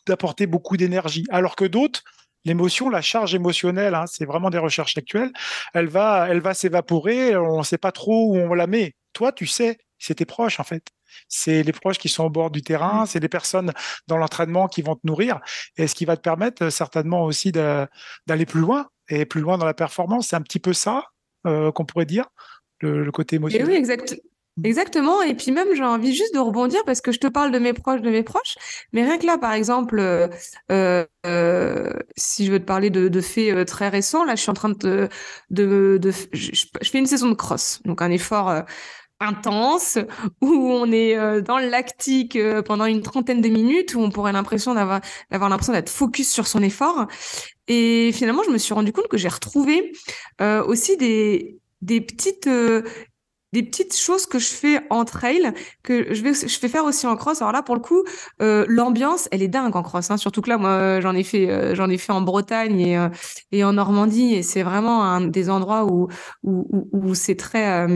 d'apporter beaucoup d'énergie. Alors que d'autres L'émotion, la charge émotionnelle, hein, c'est vraiment des recherches actuelles. Elle va, elle va s'évaporer. On ne sait pas trop où on la met. Toi, tu sais, c'est tes proches en fait. C'est les proches qui sont au bord du terrain, c'est les personnes dans l'entraînement qui vont te nourrir, et ce qui va te permettre euh, certainement aussi d'aller plus loin et plus loin dans la performance. C'est un petit peu ça euh, qu'on pourrait dire, le, le côté Et émotionnel. oui, exact. Exactement. Et puis même, j'ai envie juste de rebondir parce que je te parle de mes proches, de mes proches. Mais rien que là, par exemple, euh, si je veux te parler de, de faits très récents, là, je suis en train de, de, de, je, je fais une saison de cross, donc un effort intense où on est euh, dans le lactique euh, pendant une trentaine de minutes où on pourrait l'impression d'avoir d'avoir l'impression d'être focus sur son effort. Et finalement, je me suis rendu compte que j'ai retrouvé euh, aussi des des petites des petites choses que je fais en trail que je vais je fais faire aussi en cross alors là pour le coup l'ambiance elle est dingue en cross hein. surtout que là moi j'en ai fait j'en ai fait en Bretagne et et en Normandie et c'est vraiment un des endroits où où c'est très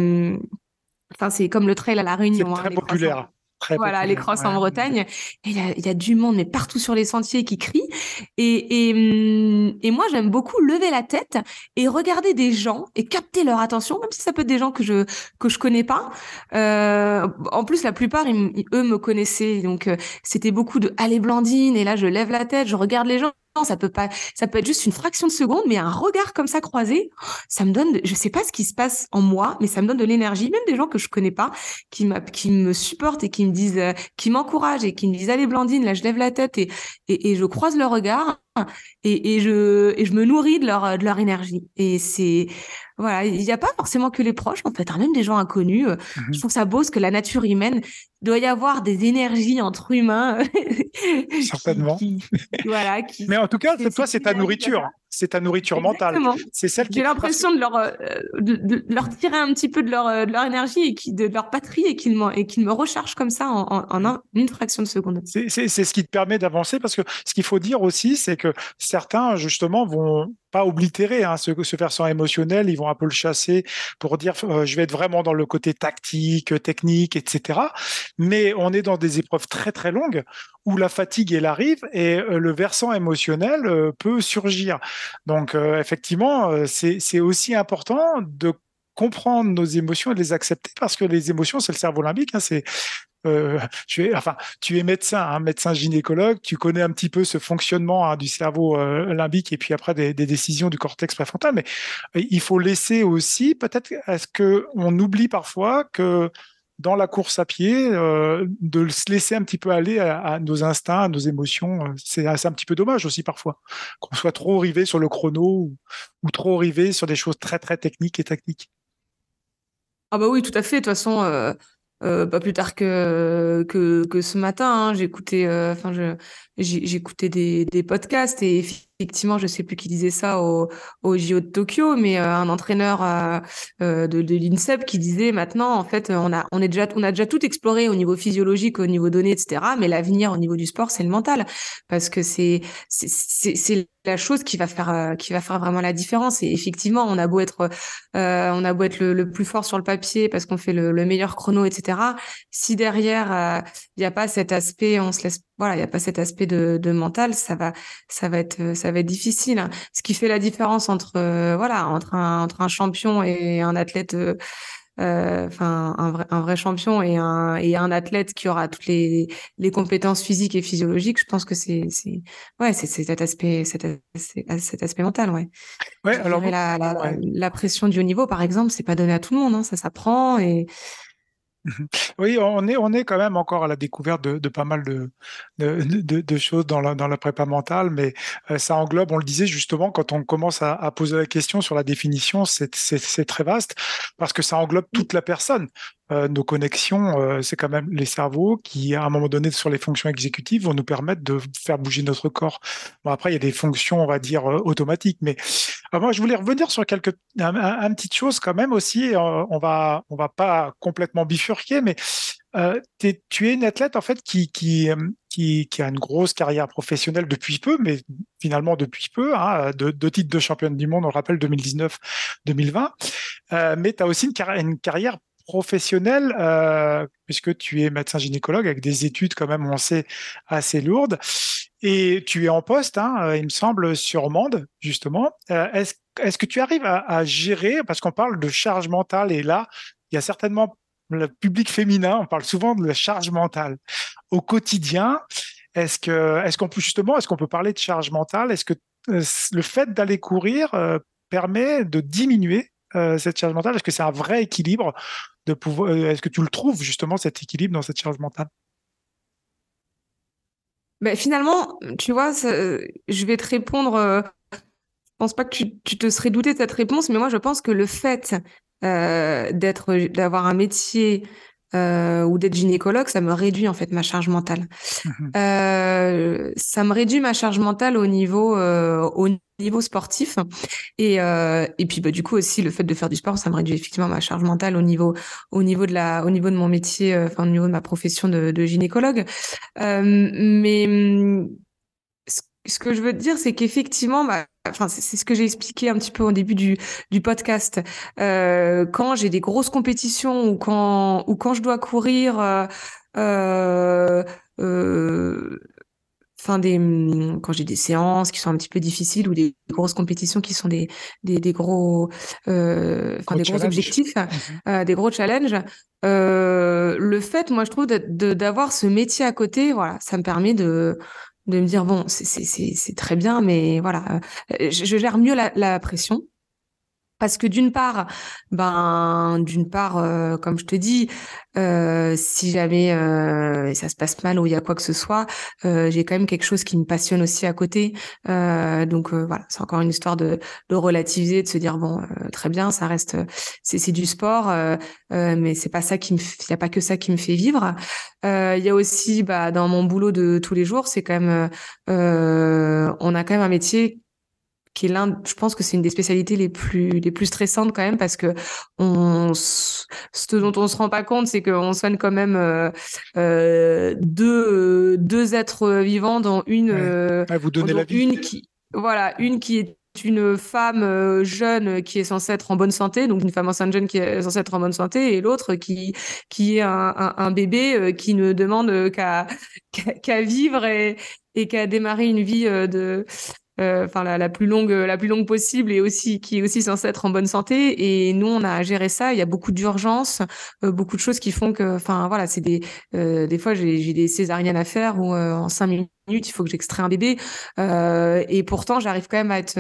enfin c'est comme le trail à la Réunion hein, très populaire. Très voilà, les crosses ouais. en Bretagne. Et il y a, il y a du monde, mais partout sur les sentiers qui crient. Et, et, hum, et moi, j'aime beaucoup lever la tête et regarder des gens et capter leur attention, même si ça peut être des gens que je que je connais pas. Euh, en plus, la plupart, ils m- ils- eux, me connaissaient. Donc, euh, c'était beaucoup de allez Blandine. Et là, je lève la tête, je regarde les gens. Ça peut pas, ça peut être juste une fraction de seconde, mais un regard comme ça croisé, ça me donne, de- je sais pas ce qui se passe en moi, mais ça me donne de l'énergie. Même des gens que je connais pas, qui qui me supportent et qui me disent, euh, qui m'encouragent et qui me disent allez Blandine, là je lève la tête et et, et je croise leur regard et, et je et je me nourris de leur de leur énergie. Et c'est voilà, il n'y a pas forcément que les proches en fait, hein, même des gens inconnus. euh, Mhm. Je trouve ça beau parce que la nature humaine doit y avoir des énergies entre humains. Certainement. qui- voilà. Qui, Mais en tout cas, toi, c'est ta nourriture. C'est ta nourriture mentale. C'est celle qui. J'ai l'impression de leur euh, de, leur tirer un petit peu de leur euh, de leur énergie et qui de leur patrie et qu'ils me qu'ils me rechargent comme ça en, en, en un- une fraction de seconde. C'est ce qui te permet d'avancer parce que ce qu'il faut dire aussi, c'est que certains, justement, vont oblitérer hein, ce, ce versant émotionnel, ils vont un peu le chasser pour dire euh, je vais être vraiment dans le côté tactique, technique, etc. Mais on est dans des épreuves très très longues où la fatigue elle arrive et euh, le versant émotionnel euh, peut surgir. Donc euh, effectivement, euh, c'est aussi important de comprendre nos émotions et les accepter parce que les émotions c'est le cerveau limbique, hein, c'est euh, tu es, enfin, tu es médecin, hein, médecin gynécologue, tu connais un petit peu ce fonctionnement hein, du cerveau euh, limbique et puis après des, décisions du cortex préfrontal, mais euh, il faut laisser aussi, peut-être, est-ce que on oublie parfois que dans la course à pied, de se laisser un petit peu aller à, nos instincts, à nos émotions, c'est un petit peu dommage aussi parfois, qu'on soit trop rivé sur le chrono ou, ou trop rivé sur des choses très très techniques et tactiques. Ah bah oui, tout à fait. De toute façon, euh, euh, pas plus tard que ce matin, hein, j'écoutais, euh, j'écoutais des, des podcasts et effectivement, je sais plus qui disait ça au, JO de Tokyo, mais euh, un entraîneur euh, euh, de, l'INSEP qui disait maintenant, en fait, on a, déjà, tout exploré au niveau physiologique, au niveau données, etc. Mais l'avenir au niveau du sport, c'est le mental, parce que c'est, la chose qui va faire, vraiment la différence. Et effectivement, on a beau être, on a beau être le, plus fort sur le papier parce qu'on fait le, le, meilleur chrono, etc. Si derrière il n'y a pas cet aspect, on se laisse voilà, il n'y a pas cet aspect de, de, mental, ça va, ça va être, ça va être difficile. Hein. Ce qui fait la différence entre, euh, voilà, entre un, entre un champion et un athlète, euh, euh, enfin, un vrai, un vrai champion et un, et un athlète qui aura toutes les, les compétences physiques et physiologiques, je pense que c'est, c'est, ouais, c'est cet aspect, cet, cet aspect mental, ouais. Ouais, alors. La, la, la, pression du haut niveau, par exemple, c'est pas donné à tout le monde, hein, ça s'apprend et, oui, on est, on est quand même encore à la découverte de, de pas mal de, de, de, choses dans la, dans la prépa mentale, mais euh, ça englobe, on le disait justement, quand on commence à, à poser la question sur la définition, c'est très vaste parce que ça englobe toute la personne. Euh, nos connexions, euh, c'est quand même les cerveaux qui, à un moment donné, sur les fonctions exécutives, vont nous permettre de faire bouger notre corps. Bon, après, il y a des fonctions, on va dire, euh, automatiques. Mais moi, je voulais revenir sur quelques un, un, chose quand même aussi. on va on va pas complètement bifurquer, mais tu es une athlète en fait qui a une grosse carrière professionnelle depuis peu, mais finalement depuis peu, hein, deux, titres de championne du monde, on le rappelle 2019-2020. mais tu as aussi une, une carrière professionnel, euh, puisque tu es médecin gynécologue avec des études quand même, on sait, assez lourdes. Et tu es en poste, hein, euh, il me semble, sur Mende, justement. Euh, est-ce, est-ce que tu arrives à, gérer, parce qu'on parle de charge mentale, et là, il y a certainement le public féminin, on parle souvent de la charge mentale. Au quotidien, est-ce que, est-ce qu'on peut justement, est-ce qu'on peut parler de charge mentale? Est-ce que le fait d'aller courir permet de diminuer cette charge mentale? Est-ce que c'est un vrai équilibre euh, Est-ce que tu le trouves justement cet équilibre dans cette charge mentale? Ben, finalement, tu vois, je vais te répondre. Euh, je pense pas que tu, te serais douté de cette réponse, mais moi, je pense que le fait euh, d'avoir un métier euh, ou d'être gynécologue, ça me réduit en fait ma charge mentale. Mmh euh, ça me réduit ma charge mentale au niveau euh, au niveau sportif et et puis bah du coup aussi le fait de faire du sport, ça me réduit effectivement ma charge mentale au niveau au niveau de la au niveau de mon métier, enfin au niveau de ma profession de, de gynécologue. mais ce que je veux te dire, c'est qu'effectivement, bah, enfin, c'est ce que j'ai expliqué un petit peu au début du, du podcast. Euh, quand j'ai des grosses compétitions ou quand, ou quand je dois courir, euh, euh, euh enfin des, quand j'ai des séances qui sont un petit peu difficiles ou des grosses compétitions qui sont des, des, des gros, euh, enfin des gros objectifs, des gros challenges. le fait, moi, je trouve d'avoir ce métier à côté, voilà, ça me permet de de me dire bon c'est très bien mais voilà euh, je, gère mieux la pression parce que d'une part, ben d'une part, euh, comme je te dis, euh, si jamais euh, ça se passe mal ou il y a quoi que ce soit, euh, j'ai quand même quelque chose qui me passionne aussi à côté. Euh, donc voilà, c'est encore une histoire de, de relativiser, de se dire bon, très bien, ça reste, c'est du sport, mais c'est pas ça qui me, il y a pas que ça qui me fait vivre. Il y a aussi, bah, dans mon boulot de tous les jours, c'est quand même, on a quand même un métier qui est l'un, je pense que c'est une des spécialités les plus les plus stressantes quand même parce que on ce dont on se rend pas compte c'est qu'on soigne quand même euh, euh deux deux êtres vivants dont une euh, vous donnez la vie. une qui voilà une qui est une femme euh, jeune qui est censée être en bonne santé, donc une femme enceinte jeune qui est censée être en bonne santé, et l'autre qui qui est un, un, un bébé qui ne demande qu'à vivre et, et qu'à démarrer une vie de euh, enfin la, la, plus longue la plus longue possible et aussi qui est aussi censée être en bonne santé. Et nous on a géré ça. Il y a beaucoup d'urgences euh, beaucoup de choses qui font que enfin voilà c'est des euh, des fois j'ai des césariennes à faire où en cinq minutes il faut que j'extrais un bébé et pourtant j'arrive quand même à être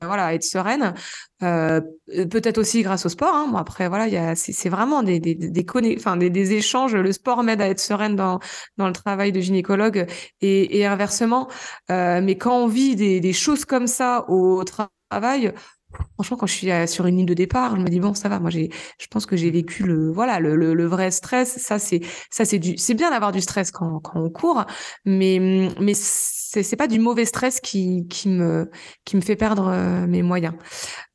voilà à être sereine euh, peut-être aussi grâce au sport. Hein. Après, voilà, c'est, vraiment des, des, des, enfin, des, des échanges. Le sport m'aide à être sereine dans, dans le travail de gynécologue et, et inversement. Euh, mais quand on vit des, des choses comme ça au travail, franchement, quand je suis sur une ligne de départ, je me dis bon, ça va. Moi, j'ai, je pense que j'ai vécu le, voilà, le, le, vrai stress. Ça, c'est, ça, c'est du, c'est bien d'avoir du stress quand, quand on court, mais, mais c'est, c'est pas du mauvais stress qui, qui me, qui me fait perdre euh, mes moyens.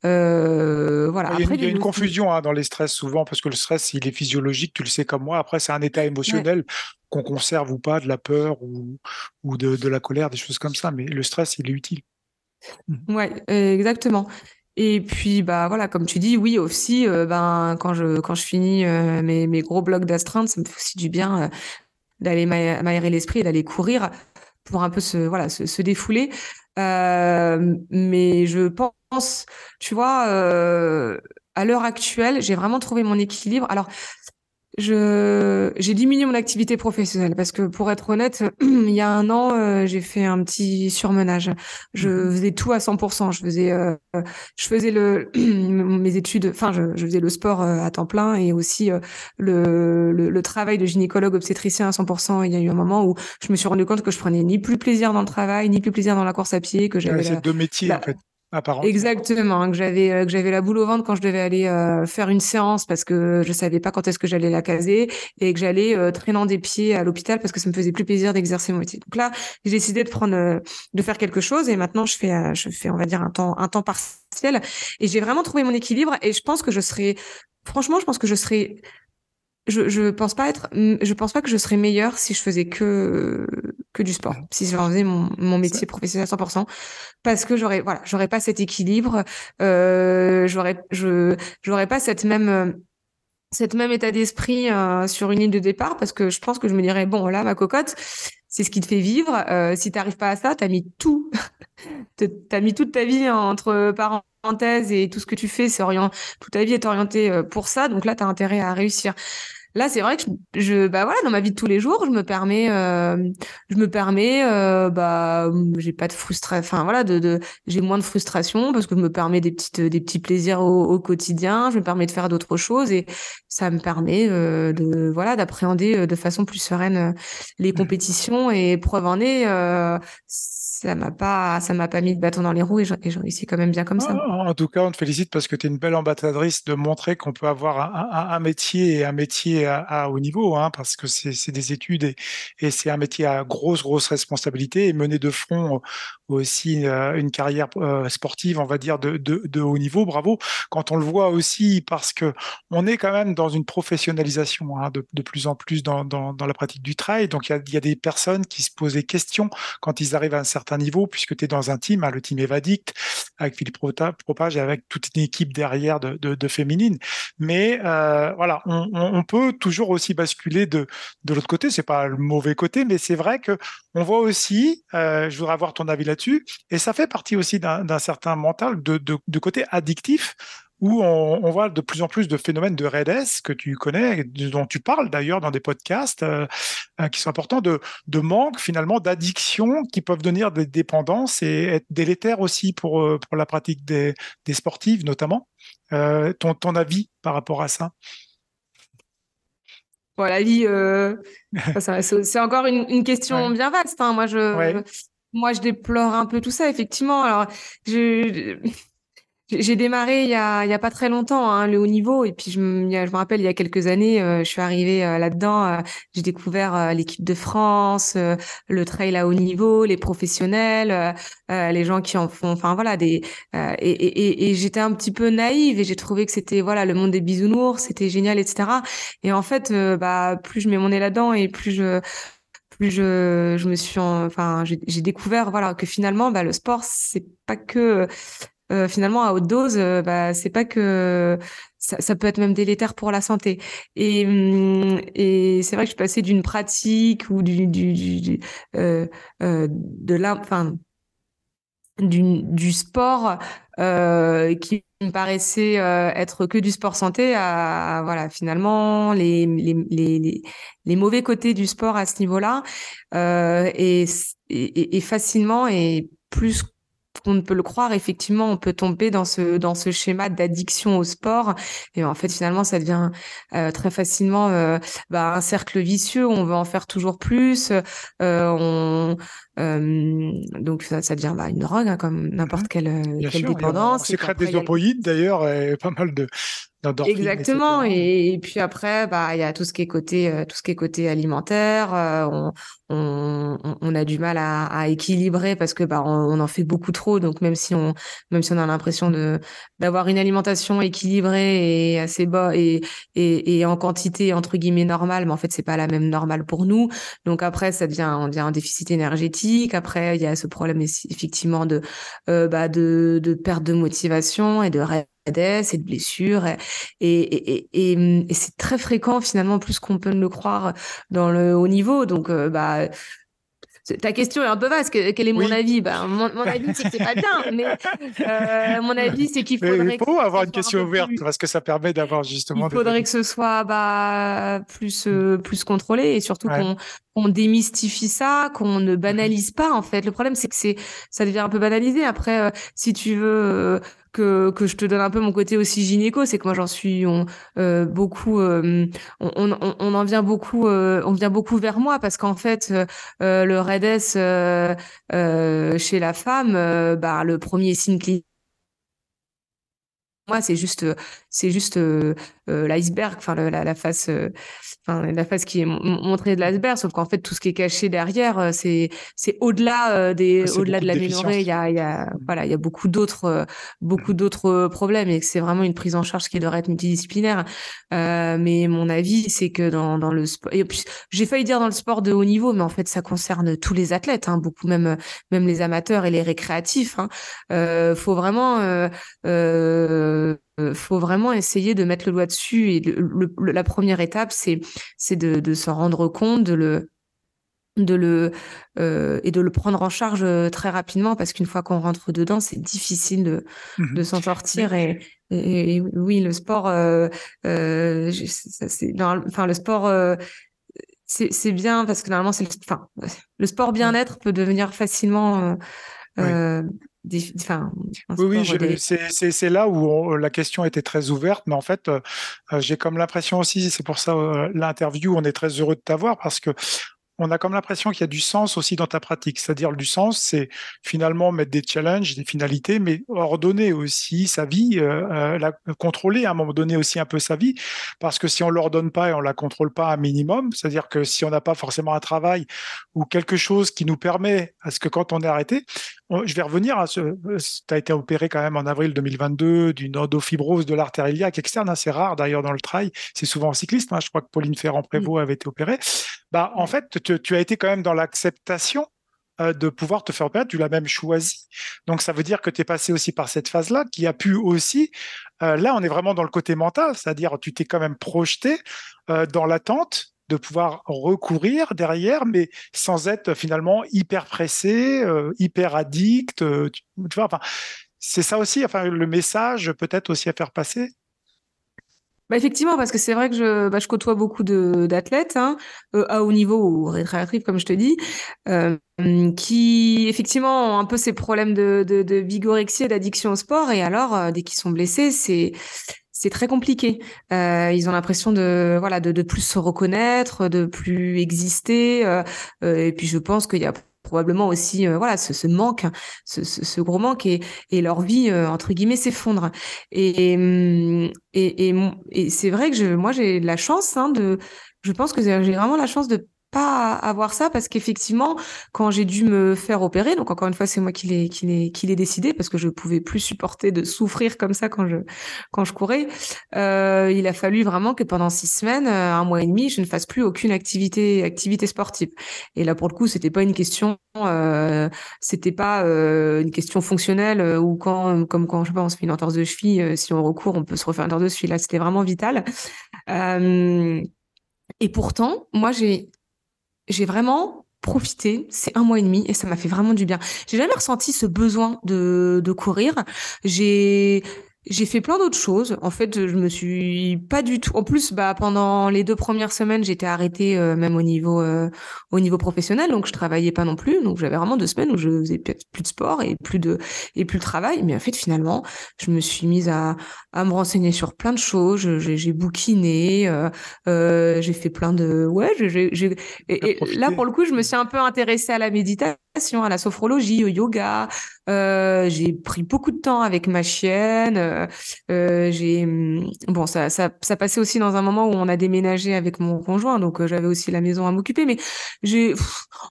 Euh, voilà. Il y a, Après, il y a une confusion hein, dans les stress souvent parce que le stress, il est physiologique, tu le sais comme moi. Après, c'est un état émotionnel. qu'on conserve ou pas de la peur ou, ou de, de, la colère, des choses comme ça. Mais le stress, il est utile. Ouais, exactement. Et puis bah voilà, comme tu dis, oui aussi, euh, ben quand je quand je finis euh, mes, mes gros blocs d'astreinte, ça me fait aussi du bien euh, d'aller m'aérer l'esprit et d'aller courir pour un peu se voilà se, se défouler. mais je pense, tu vois, à l'heure actuelle, j'ai vraiment trouvé mon équilibre. Alors je j'ai diminué mon activité professionnelle parce que pour être honnête, il y a un an, euh, j'ai fait un petit surmenage. Je mhm. faisais tout à 100%. Je faisais euh, je faisais le mes études, enfin je, je, faisais le sport euh, à temps plein et aussi le, le, le travail de gynécologue obstétricien à 100%. Il y a eu un moment où je me suis rendu compte que je prenais ni plus plaisir dans le travail, ni plus plaisir dans la course à pied, que j'avais ouais, deux métiers en fait. Exactement, hein, que j'avais euh, que j'avais la boule au ventre quand je devais aller euh, faire une séance parce que je savais pas quand est-ce que j'allais la caser et que j'allais euh, traînant des pieds à l'hôpital parce que ça me faisait plus plaisir d'exercer mon métier. Donc là, j'ai décidé de prendre euh, de faire quelque chose et maintenant je fais je fais on va dire un temps un temps partiel et j'ai vraiment trouvé mon équilibre et je pense que je serais franchement, je pense que je serais je, je pense pas être, je pense pas que je serais meilleure si je faisais que que du sport, si je faisais mon, mon métier professionnel à 100%, parce que j'aurais voilà, j'aurais pas cet équilibre, euh, j'aurais je j'aurais pas cette même cette même état d'esprit euh, sur une ligne de départ, parce que je pense que je me dirais bon là ma cocotte, c'est ce qui te fait vivre. Euh, si t'arrives pas à ça, t'as mis tout, t'as mis toute ta vie entre parenthèses et tout ce que tu fais, orient, toute ta vie est orientée euh, pour ça. Donc là, t'as intérêt à réussir. Là, c'est vrai que je, je, bah voilà, dans ma vie de tous les jours, je me permets, euh, je me permets, euh, bah, j'ai pas de frustration, enfin voilà, de, de j'ai moins de frustration parce que je me permets des petites, des petits plaisirs au, au quotidien. Je me permets de faire d'autres choses et ça me permet euh, de, voilà, d'appréhender euh, de façon plus sereine euh, les mmh. compétitions et preuve en est ça m'a pas ça m'a pas mis de bâton dans les roues et j'ai réussi quand même bien comme ça. Ah, en tout cas, on te félicite parce que tu es une belle ambassadrice de montrer qu'on peut avoir un, un, métier et un métier à, haut niveau, hein, parce que c'est des études et, et c'est un métier à grosse grosse responsabilité et mener de front aussi euh, une carrière euh, sportive, on va dire de, de, de, haut niveau. Bravo. Quand on le voit aussi parce que on est quand même dans une professionnalisation hein, de, de, plus en plus dans, dans, dans, la pratique du trail. Donc il y a, y a, des personnes qui se posent des questions quand ils arrivent à un certain niveau, puisque tu es dans un team, hein, le team Evadict, avec Philippe Propage et avec toute une équipe derrière de, de, féminines. Mais euh, voilà, on, peut toujours aussi basculer de, l'autre côté. C'est pas le mauvais côté, mais c'est vrai que on voit aussi, euh, je voudrais avoir ton avis là-dessus, et ça fait partie aussi d'un certain mental de, côté addictif où on, on, voit de plus en plus de phénomènes de REDS que tu connais, dont tu parles d'ailleurs dans des podcasts euh, euh, qui sont importants, de, de manque finalement d'addiction qui peuvent devenir des dépendances et être délétères aussi pour, euh, pour la pratique des, des sportives notamment. Euh, ton, ton avis par rapport à ça? Bon, la vie, euh, c'est encore une, une question bien vaste. Hein. Moi, je, moi, je déplore un peu tout ça, effectivement. Alors, je, j'ai démarré il y a, pas très longtemps hein, le haut niveau. Et puis je me, rappelle il y a quelques années euh, je suis arrivée euh, là-dedans euh, j'ai découvert l'équipe de France le trail à haut niveau les professionnels les gens qui en font enfin voilà des et, et, et j'étais un petit peu naïve et j'ai trouvé que c'était voilà le monde des bisounours c'était génial etc et en fait bah plus je mets mon nez là-dedans et plus je plus je, je me suis enfin j'ai découvert voilà que finalement bah, le sport c'est pas que euh, finalement à haute dose, euh, bah, c'est pas que ça, peut être même délétère pour la santé. Et, hum, et c'est vrai que je suis passée d'une pratique ou du, euh, euh, de la, du, sport euh, qui me paraissait être que du sport santé à, voilà finalement les, les, les, les, mauvais côtés du sport à ce niveau-là et facilement et plus qu'on ne peut le croire, effectivement, on peut tomber dans ce dans ce schéma d'addiction au sport. Et en fait, finalement, ça devient euh, très facilement euh, bah, un cercle vicieux. On veut en faire toujours plus. on donc ça, ça devient bah, une drogue, hein, comme n'importe quelle, quelle dépendance. On sécrète des opoïdes d'ailleurs, et pas mal de Exactement. Et, puis après, bah, il y a tout ce qui est côté, euh, tout ce qui est côté alimentaire. Euh, on, on, on, a du mal à, à, équilibrer parce que bah, on, en fait beaucoup trop. Donc même si on, même si on a l'impression de d'avoir une alimentation équilibrée et assez bas et, et, et en quantité entre guillemets normale, mais en fait c'est pas la même normale pour nous. Donc après, ça devient, on devient un déficit énergétique. Après, il y a ce problème effectivement de, euh, bah, de, de perte de motivation et de et de blessures. Et, et, et, et c'est très fréquent finalement, plus qu'on peut le croire dans le haut niveau. Donc, euh, bah, ta question est un peu vaste. Quel est mon avis? Bah, mon, avis, c'est que c'est pas bien. Mais euh, mon avis, c'est qu'il faudrait. il faut avoir une question ouverte parce que ça permet d'avoir justement. Il faudrait que ce soit bah, plus, euh, plus contrôlé et surtout qu'on on démystifie ça, qu'on ne banalise pas en fait. Le problème c'est que c'est ça devient un peu banalisé. Après, euh, si tu veux que que je te donne un peu mon côté aussi gynéco, c'est que moi j'en suis euh, beaucoup, on, on, on, en vient beaucoup, on vient beaucoup vers moi parce qu'en fait le REDS chez la femme, bah le premier signe clinique moi c'est juste c'est juste l'iceberg enfin la, la face enfin la face qui est montrée de l'iceberg. Sauf qu'en fait tout ce qui est caché derrière euh, c'est c'est au-delà euh, des au-delà de l'aménorrhée il y a il y a voilà il y a beaucoup d'autres euh, beaucoup d'autres problèmes et que c'est vraiment une prise en charge qui devrait être multidisciplinaire. Euh, mais mon avis c'est que dans dans le sport j'ai failli dire dans le sport de haut niveau mais en fait ça concerne tous les athlètes hein, beaucoup même même les amateurs et les récréatifs hein. euh, faut vraiment euh, euh, faut vraiment essayer de mettre le doigt dessus. Et le, la première étape, c'est c'est de, de s'en rendre compte, de le de le euh, et de le prendre en charge euh, très rapidement parce qu'une fois qu'on rentre dedans c'est difficile de, mmh de s'en sortir et, et, oui le sport euh, euh, c'est enfin le sport c'est bien parce que normalement c'est le enfin le sport bien-être peut devenir facilement euh, oui, oui c'est là où la question était très ouverte, mais en fait, euh, j'ai comme l'impression aussi, c'est pour ça euh, l'interview, on est très heureux de t'avoir parce que on a comme l'impression qu'il y a du sens aussi dans ta pratique. C'est-à-dire du sens, c'est finalement mettre des challenges, des finalités, mais ordonner aussi sa vie, euh, euh, la, contrôler à un moment donné aussi un peu sa vie, parce que si on l'ordonne pas et on la contrôle pas un minimum, c'est-à-dire que si on n'a pas forcément un travail ou quelque chose qui nous permet à ce que quand on est arrêté, je vais revenir à ce, tu as été opéré quand même en avril 2022 d'une endofibrose de l'artère iliaque externe, assez hein, rare d'ailleurs dans le trail, c'est souvent en cycliste, hein. je crois que Pauline Ferrand-Prévot avait été opérée. Bah, en fait, tu, as été quand même dans l'acceptation euh, de pouvoir te faire opérer, tu l'as même choisi. Donc ça veut dire que tu es passé aussi par cette phase-là, qui a pu aussi, euh, là on est vraiment dans le côté mental, c'est-à-dire tu t'es quand même projeté euh, dans l'attente de pouvoir recourir derrière, mais sans être finalement hyper pressé, hyper addict. tu, vois, enfin, c'est ça aussi, enfin le message peut-être aussi à faire passer. Bah effectivement, parce que c'est vrai que je, bah, je côtoie beaucoup d'athlètes hein, euh, à haut niveau ou récréatifs, comme je te dis, euh, qui effectivement ont un peu ces problèmes de, de, de vigorexie et d'addiction au sport. Et alors, euh, dès qu'ils sont blessés, c'est c'est très compliqué. Euh, ils ont l'impression de voilà de, de plus se reconnaître, de plus exister. Euh, et puis je pense qu'il y a probablement aussi euh, voilà ce, ce manque ce, ce, gros manque et, et leur vie euh, entre guillemets s'effondre. Et et, et, et c'est vrai que je moi j'ai la chance hein, de je pense que j'ai vraiment la chance de pas avoir ça parce qu'effectivement, quand j'ai dû me faire opérer, donc encore une fois, c'est moi qui l'ai qui l'ai qui l'ai décidé parce que je pouvais plus supporter de souffrir comme ça quand je quand je courais. Euh, il a fallu vraiment que pendant six semaines, euh, un mois et demi, je ne fasse plus aucune activité activité sportive. Et là, pour le coup, c'était pas une question, euh, c'était pas une question fonctionnelle ou quand comme quand je sais pas, on se fait une entorse de cheville, si on recourt, on peut se refaire une entorse de cheville. Là, c'était vraiment vital. et pourtant, moi, j'ai j'ai vraiment profité. C'est un mois et demi et ça m'a fait vraiment du bien. J'ai jamais ressenti ce besoin de, de courir. J'ai j'ai fait plein d'autres choses. En fait, je me suis pas du tout. En plus, bah pendant les deux premières semaines, j'étais arrêtée euh, même au niveau euh, au niveau professionnel, donc je travaillais pas non plus. Donc j'avais vraiment deux semaines où je faisais plus de sport et plus de et plus de travail. Mais en fait, finalement, je me suis mise à à me renseigner sur plein de choses. J'ai bouquiné, euh, j'ai fait plein de ouais. J'ai et, et là pour le coup, je me suis un peu intéressée à la méditation, à la sophrologie, au yoga. j'ai pris beaucoup de temps avec ma chienne. Euh, euh, j'ai hum, bon, ça, ça, ça passait aussi dans un moment où on a déménagé avec mon conjoint, donc euh, j'avais aussi la maison à m'occuper. Mais j'ai,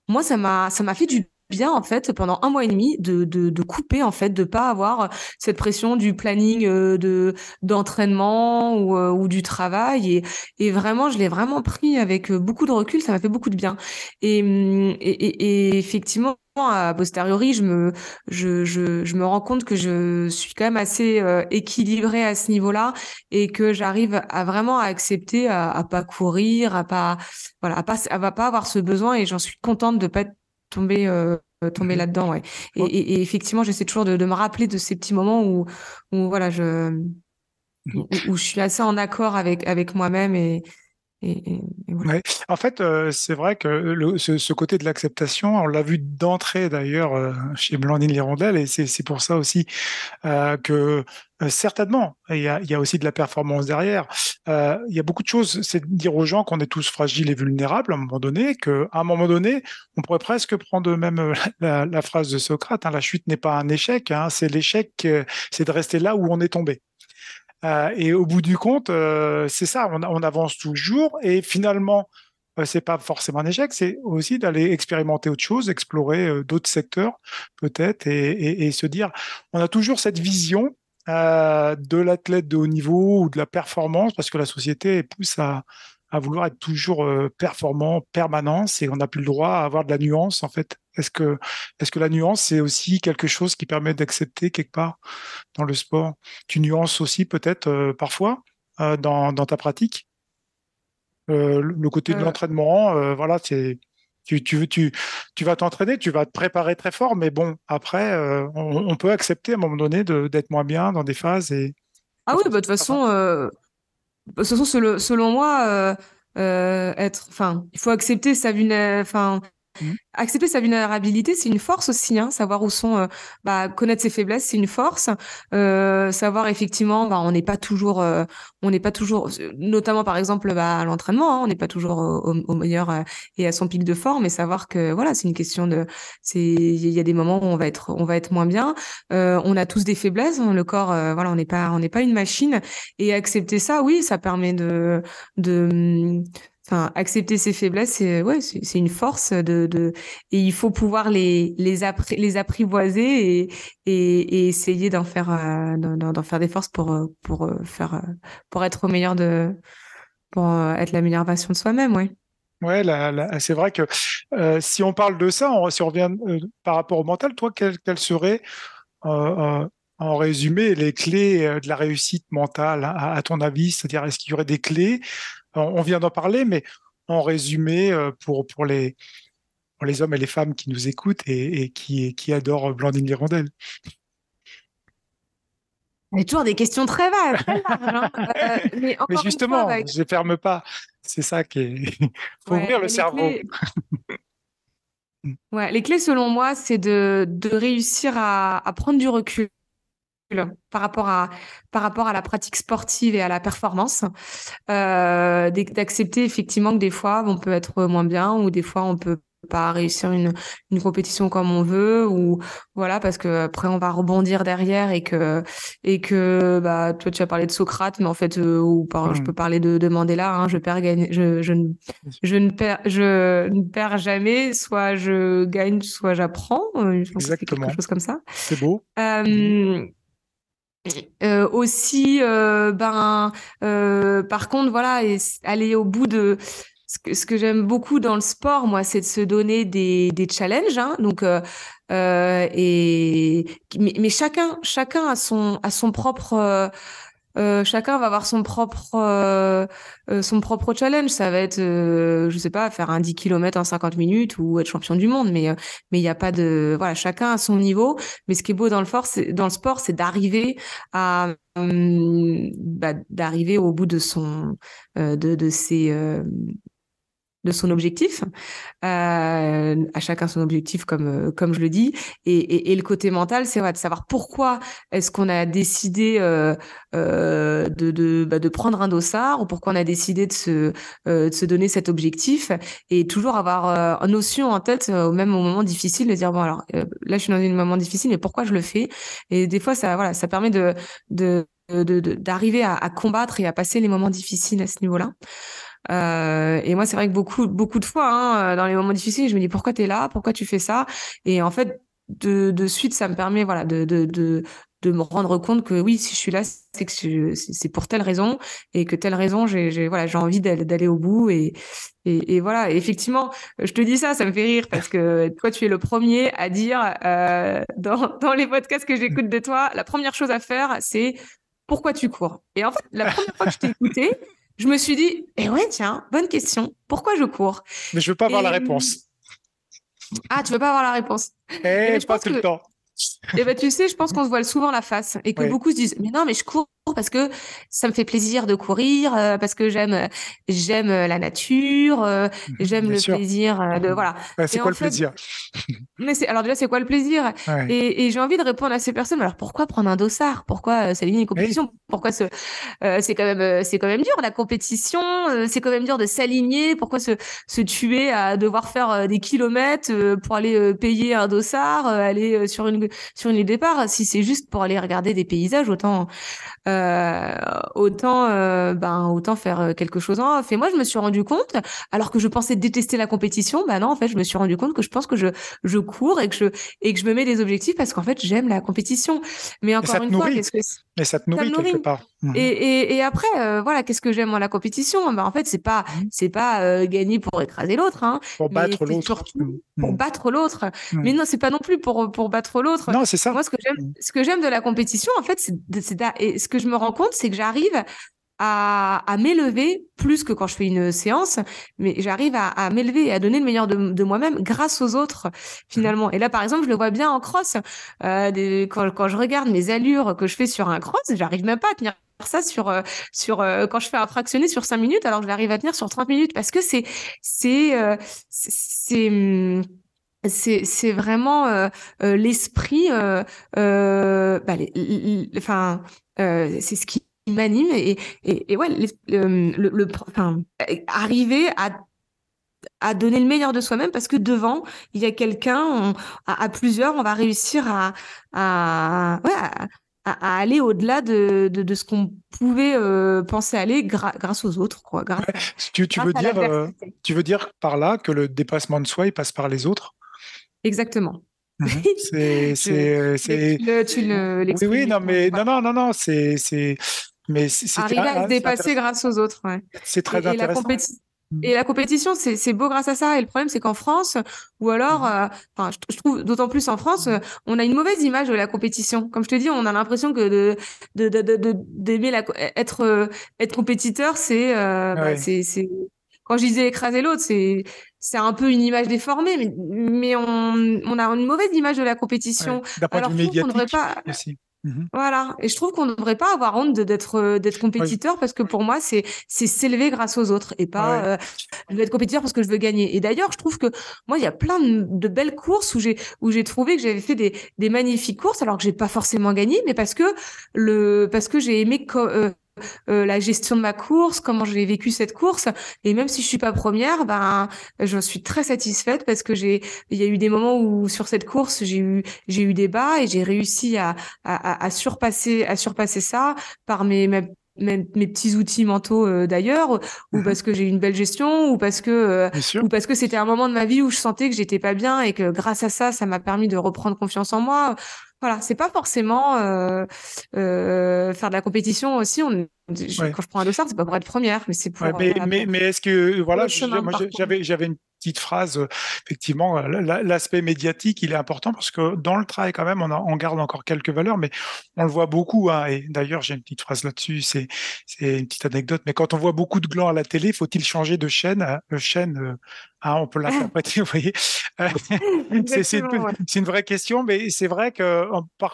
moi, ça m'a, ça m'a fait du bien en fait pendant un mois et demi de, de, couper en fait de pas avoir cette pression du planning de d'entraînement ou, ou du travail. Et, et vraiment je l'ai vraiment pris avec beaucoup de recul. Ça m'a fait beaucoup de bien. Et, hum, et, effectivement a posteriori, je me, je, je, me rends compte que je suis quand même assez euh, équilibrée à ce niveau-là et que j'arrive à vraiment à accepter à, à, pas courir, à pas, voilà, à pas, à pas avoir ce besoin. Et j'en suis contente de pas tomber, euh, tomber mmh là-dedans, ouais. Et, et, et, effectivement, j'essaie toujours de, de, me rappeler de ces petits moments où, où voilà, je, où, où je suis assez en accord avec, avec moi-même et, en fait, euh, c'est vrai que ce, côté de l'acceptation, on l'a vu d'entrée d'ailleurs euh, chez Blandine Lirondelle, et c'est pour ça aussi euh, que certainement, il y, a, aussi de la performance derrière. il y a beaucoup de choses, c'est de dire aux gens qu'on est tous fragiles et vulnérables à un moment donné, qu'à un moment donné, on pourrait presque prendre même la, la phrase de Socrate, hein, la chute n'est pas un échec, hein, c'est l'échec, c'est de rester là où on est tombé. Euh, et au bout du compte, euh, c'est ça, on, avance toujours et finalement, euh, c'est pas forcément un échec, c'est aussi d'aller expérimenter autre chose, explorer d'autres secteurs peut-être et, se dire, on a toujours cette vision de l'athlète de haut niveau ou de la performance parce que la société pousse à, à vouloir être toujours performant, permanence, et on n'a plus le droit à avoir de la nuance en fait. Est-ce que, est-ce que la nuance c'est aussi quelque chose qui permet d'accepter quelque part dans le sport? Tu nuances aussi peut-être parfois dans, dans, ta pratique? le côté de l'entraînement, voilà, c'est tu, tu, tu, tu vas t'entraîner, tu vas te préparer très fort, mais bon, après, on, on, peut accepter à un moment donné d'être moins bien dans des phases et. Ah oui, bah, de toute façon, de toute façon, selon, moi, euh, euh, être, enfin, il faut accepter sa vulnérabilité, enfin, Mmh. Accepter sa vulnérabilité, c'est une force aussi. Hein, savoir où sont, euh, bah, connaître ses faiblesses, c'est une force. Euh, savoir effectivement, bah, on n'est pas toujours, euh, on n'est pas toujours, notamment par exemple bah, à l'entraînement, hein, on n'est pas toujours au, meilleur et à son pic de forme. Et savoir que voilà, c'est une question de, il y a des moments où on va être, on va être moins bien. On a tous des faiblesses. Hein, le corps, voilà, on n'est pas, on n'est pas une machine. Et accepter ça, oui, ça permet de Accepter ses faiblesses, c'est c'est une force et il faut pouvoir les apprivoiser et, essayer d'en faire euh, des forces euh, euh, pour être au meilleur de pour être la meilleure version de soi-même, ouais. Ouais, c'est vrai que euh, si on parle de ça, on, si on revient par rapport au mental, toi, quelles quelle seraient en résumé les clés de la réussite mentale à ton avis? C'est-à-dire, est-ce qu'il y aurait des clés on vient d'en parler, mais en résumé, euh, pour, pour, les, pour les hommes et les femmes qui nous écoutent et, qui, qui adorent Blandine y a toujours des questions très vagues. Hein. Euh, mais, justement, je ne ferme pas. C'est ça qui est. Faut ouvrir le cerveau. Ouais, les clés, selon moi, c'est de, de réussir à, à, prendre du recul par rapport à par rapport à la pratique sportive et à la performance euh, d'accepter effectivement que des fois on peut être moins bien ou des fois on peut pas réussir une, une compétition comme on veut ou voilà parce que après on va rebondir derrière et que et que bah toi tu as parlé de Socrate mais en fait euh, ou je mmh. peux parler de, de Mandela hein, je perds gagne je, je, je ne perds je ne perds jamais soit je gagne soit j'apprends euh, Exactement. quelque chose comme ça c'est beau euh, euh, aussi, euh, ben, euh, par contre, voilà, aller au bout de ce que, ce que j'aime beaucoup dans le sport, moi, c'est de se donner des, des challenges. Hein, donc, et mais, mais, chacun, chacun a son, a son propre euh, chacun va avoir son propre euh, euh, son propre challenge. Ça va être, je sais pas, faire un 10 km en 50 minutes ou être champion du monde. Mais mais il n'y a pas de voilà, chacun à son niveau. Mais ce qui est beau dans le fort, dans le sport, c'est d'arriver à hum, bah, d'arriver au bout de son de de ses de son objectif, euh, à chacun son objectif comme euh, comme je le dis, et, et, et le côté mental, c'est de savoir pourquoi est-ce qu'on a décidé euh, euh, de de, bah, de prendre un dossard ou pourquoi on a décidé de se euh, de se donner cet objectif et toujours avoir euh, notion en tête au même au moment difficile de dire bon alors là je suis dans un moment difficile mais pourquoi je le fais? Et des fois ça voilà ça permet de de d'arriver à combattre et à passer les moments difficiles à ce niveau-là. Euh, et moi, c'est vrai que beaucoup, beaucoup de fois, hein, dans les moments difficiles, je me dis pourquoi tu es là, pourquoi tu fais ça? Et en fait, de, de suite, ça me permet, voilà, de, de, de, de me rendre compte que oui, si je suis là, c'est que c'est pour telle raison et que telle raison, j'ai, voilà, envie d'aller au bout et, et, et, voilà. effectivement, je te dis ça, ça me fait rire parce que toi, tu es le premier à dire euh, dans, dans les podcasts que j'écoute de toi, la première chose à faire, c'est pourquoi tu cours? Et en fait, la première fois que je t'ai écouté, je me suis dit, eh ouais, tiens, bonne question. Pourquoi je cours? Mais je veux pas avoir la réponse. Ah, tu veux pas avoir la réponse Eh, pas tout le temps. Eh ben, tu sais, je pense qu'on se voile souvent la face et que beaucoup se disent, mais non, mais je cours parce que ça me fait plaisir de courir, euh, parce que j'aime, j'aime la nature, euh, mhm, j'aime le plaisir euh, de, voilà. c'est quoi le plaisir? mais c'est, alors déjà, c'est quoi le plaisir? Et, et j'ai envie de répondre à ces personnes. Alors, pourquoi prendre un dossard? Pourquoi s'aligner une compétition? Pourquoi ce, c'est quand même, c'est quand même dur, la compétition, c'est quand même dur de s'aligner. Pourquoi se, se tuer à devoir faire des kilomètres pour aller payer un dossard, aller sur une sur une départ. Si c'est juste pour aller regarder des paysages, autant euh, autant euh, ben autant faire euh, quelque chose en off. Et moi, je me suis rendu compte, alors que je pensais détester la compétition, ben non, en fait, je me suis rendu compte que je pense que je je cours et que je et que je me mets des objectifs parce qu'en fait, j'aime la compétition. Mais encore une fois, qu'est-ce que mais ça te nourrit, quelque part. Mhm. Et, et, et, après, voilà, qu'est-ce que j'aime moi la compétition? Ben, en fait, c'est pas mhm. c'est pas gagner pour écraser l'autre, hein, pour battre l'autre, pour battre l'autre. Mais non, c'est pas non plus pour pour battre l'autre. Non, c'est ça. Moi, ce que j'aime, ce que j'aime de la compétition, en fait, c'est, que je me rends compte, c'est que j'arrive à, à m'élever plus que quand je fais une séance, mais j'arrive à, m'élever et à donner le meilleur de, de, moi-même grâce aux autres finalement. Et là, par exemple, je le vois bien en cross. Euh, quand, quand je regarde mes allures que je fais sur un cross, j'arrive même pas à tenir ça sur euh, sur euh, quand je fais un fractionné sur 5 minutes alors que j'arrive à tenir sur 30 minutes parce que c'est c'est euh, c'est c'est vraiment l'esprit bah, enfin c'est ce qui m'anime et, et, et ouais le, le, enfin arriver à à donner le meilleur de soi-même parce que devant il y a quelqu'un à, plusieurs on va réussir à à, ouais, à, aller au-delà de, de, de, ce qu'on pouvait penser aller grâce aux autres quoi grâce, tu, tu veux dire tu veux dire par là que le dépassement de soi il passe par les autres? Exactement. C'est, c'est, c'est... Tu le, oui, oui, non, mais non, non, non, non, c'est, c'est, mais c'est arriver à se dépasser grâce aux autres. Ouais. C'est très et, intéressant. Et la, compétition, c'est, c'est beau grâce à ça. Et le problème, c'est qu'en France, ou alors, mhm. euh, enfin, je, trouve d'autant plus en France, euh, on a une mauvaise image de la compétition. Comme je te dis, on a l'impression que de, de, de, de d'aimer la, être, euh, être compétiteur, c'est, bah, c'est, c'est, quand je disais écraser l'autre, c'est c'est un peu une image déformée, mais, mais on, on a une mauvaise image de la compétition. Ouais, Alors, je trouve qu'on devrait pas. Aussi. Voilà, et je trouve qu'on ne devrait pas avoir honte d'être d'être compétiteur parce que pour moi c'est c'est s'élever grâce aux autres et pas euh, je veux être compétiteur parce que je veux gagner. Et d'ailleurs, je trouve que moi il y a plein de, belles courses où j'ai où j'ai trouvé que j'avais fait des des magnifiques courses alors que j'ai pas forcément gagné, mais parce que le parce que j'ai aimé euh, euh, la gestion de ma course, comment j'ai vécu cette course. Et même si je suis pas première, ben je suis très satisfaite parce que j'ai il y a eu des moments où sur cette course j'ai eu j'ai eu des bas et j'ai réussi à, à, à, surpasser à surpasser ça par mes, mes mes, petits outils mentaux euh, d'ailleurs ou mhm. parce que j'ai eu une belle gestion ou parce que euh, ou parce que c'était un moment de ma vie où je sentais que j'étais pas bien et que grâce à ça ça m'a permis de reprendre confiance en moi voilà, c'est pas forcément euh, faire de la compétition aussi. On, Quand je prends un dossard, c'est pas pour être première, mais c'est pour. mais, mais, mais est-ce que voilà, j'avais j'avais une petite phrase, euh, effectivement, l'aspect médiatique, il est important parce que dans le travail, quand même, on, garde encore quelques valeurs, mais on le voit beaucoup. Hein, et d'ailleurs, j'ai une petite phrase là-dessus, c'est une petite anecdote. Mais quand on voit beaucoup de glands à la télé, faut-il changer de chaîne euh, Chaîne, euh, hein, on peut l'interpréter, vous voyez. c'est une, vraie question, mais c'est vrai que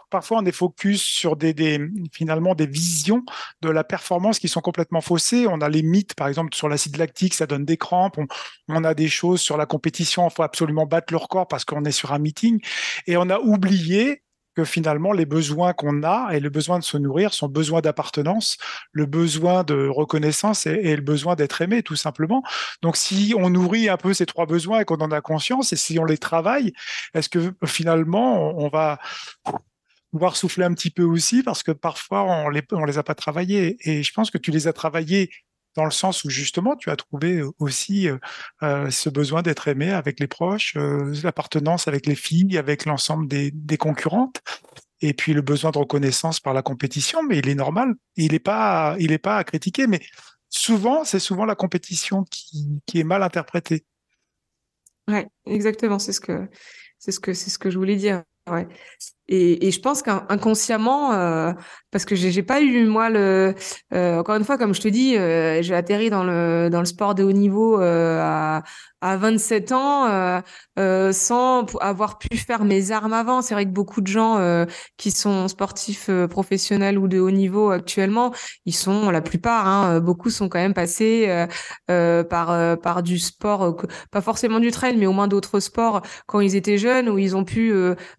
parfois on est focus sur des, des, finalement des visions de la performance qui sont complètement faussées. On a les mythes, par exemple, sur l'acide lactique, ça donne des crampes. On, on a des choses sur la compétition, il faut absolument battre le record parce qu'on est sur un meeting. Et on a oublié que finalement les besoins qu'on a et le besoin de se nourrir sont besoins d'appartenance, le besoin de reconnaissance et, le besoin d'être aimé tout simplement. Donc si on nourrit un peu ces trois besoins et qu'on en a conscience et si on les travaille, est-ce que finalement on va pouvoir souffler un petit peu aussi parce que parfois on les on les a pas travaillés? Et je pense que tu les as travaillés dans le sens où justement tu as trouvé aussi euh, euh, ce besoin d'être aimé avec les proches, euh, l'appartenance avec les filles, avec l'ensemble des, des, concurrentes, et puis le besoin de reconnaissance par la compétition. Mais il est normal, il n'est pas, il est pas à critiquer. Mais souvent, c'est souvent la compétition qui, qui est mal interprétée. Ouais, exactement. C'est ce que c'est ce que c'est ce que je voulais dire. Ouais. Et, je pense qu'inconsciemment, euh, parce que j'ai pas eu moi le, euh, encore une fois, comme je te dis, euh, j'ai atterri dans le dans le sport de haut niveau à, à 27 ans sans avoir pu faire mes armes avant. C'est vrai que beaucoup de gens qui sont sportifs professionnels ou de haut niveau actuellement, ils sont la plupart, hein, beaucoup sont quand même passés par par du sport, pas forcément du trail, mais au moins d'autres sports quand ils étaient jeunes où ils ont pu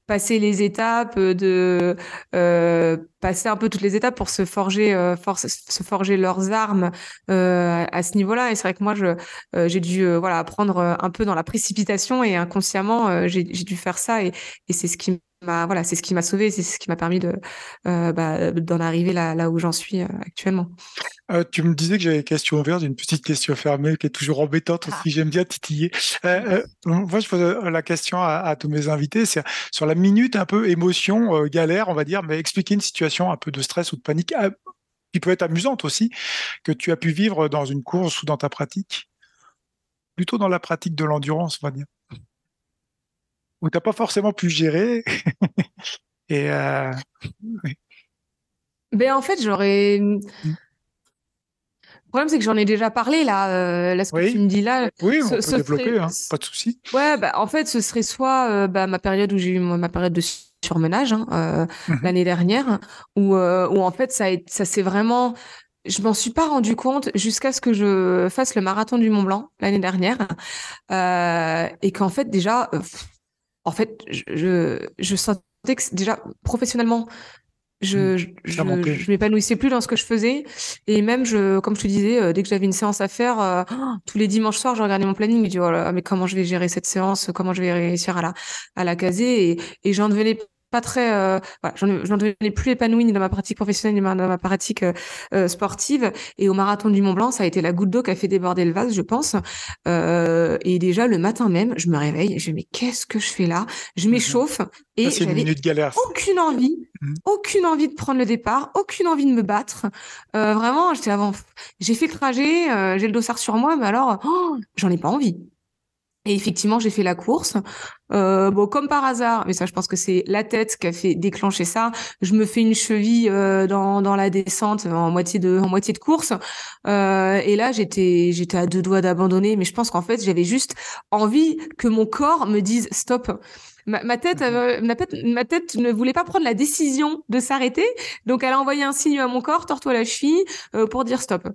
passer les étapes de euh, passer un peu toutes les étapes pour se forger, euh, se forger leurs armes euh, à ce niveau-là. Et c'est vrai que moi, j'ai dû voilà apprendre un peu dans la précipitation et inconsciemment, j'ai dû faire ça et, et c'est ce qui m'a voilà, c'est ce qui m'a sauvé, c'est ce qui m'a permis de bah, d'en arriver là, là où j'en suis actuellement. Euh, tu me disais que j'avais une question ouverte, une petite question fermée qui est toujours embêtante aussi. Ah. J'aime bien titiller. Euh, euh, moi, je pose la question à, tous mes invités, c'est sur la minute un peu émotion, galère, on va dire, mais expliquer une situation un peu de stress ou de panique qui peut être amusante aussi, que tu as pu vivre dans une course ou dans ta pratique, plutôt dans la pratique de l'endurance, on va dire, où tu n'as pas forcément pu gérer. Et ben en fait, j'aurais mmh. Le problème, c'est que j'en ai déjà parlé là. Euh, là, ce que tu me dis là. Oui, on peut développer, hein, pas de souci. Ouais, bah, en fait, ce serait soit euh, bah, ma période où j'ai eu ma période de surmenage hein, euh, mhm. l'année dernière, où, euh, où en fait, ça, ça s'est vraiment. Je m'en suis pas rendu compte jusqu'à ce que je fasse le marathon du Mont Blanc l'année dernière, et qu'en fait déjà, en fait, je, je, je sentais que déjà professionnellement, je, mmh. je, je, m'épanouissais plus dans ce que je faisais. Et même je comme je te disais euh, dès que j'avais une séance à faire euh, tous les dimanches soirs je regardais mon planning. Et je dis oh mais comment je vais gérer cette séance? Comment je vais réussir à la à la caser? Et, et j'en devenais pas très euh, voilà, j'en devenais plus épanouie ni dans ma pratique professionnelle ni dans ma pratique euh, euh, sportive et au marathon du Mont Blanc ça a été la goutte d'eau qui a fait déborder le vase je pense euh, et déjà le matin même je me réveille je me dis mais qu'est-ce que je fais là? Je mhm. m'échauffe et j'avais aucune envie mhm. aucune envie de prendre le départ aucune envie de me battre euh, vraiment j'étais avant j'ai fait le trajet j'ai le dossard sur moi mais alors oh, j'en ai pas envie et effectivement, j'ai fait la course. Euh, bon, comme par hasard, mais ça, je pense que c'est la tête qui a fait déclencher ça. Je me fais une cheville euh, dans, dans la descente en moitié de en moitié de course. Euh, et là, j'étais j'étais à deux doigts d'abandonner, mais je pense qu'en fait, j'avais juste envie que mon corps me dise stop. Ma, ma tête, mhm. ma, tête, ma tête ne voulait pas prendre la décision de s'arrêter, donc elle a envoyé un signe à mon corps, tords-toi la cheville, euh, pour dire stop.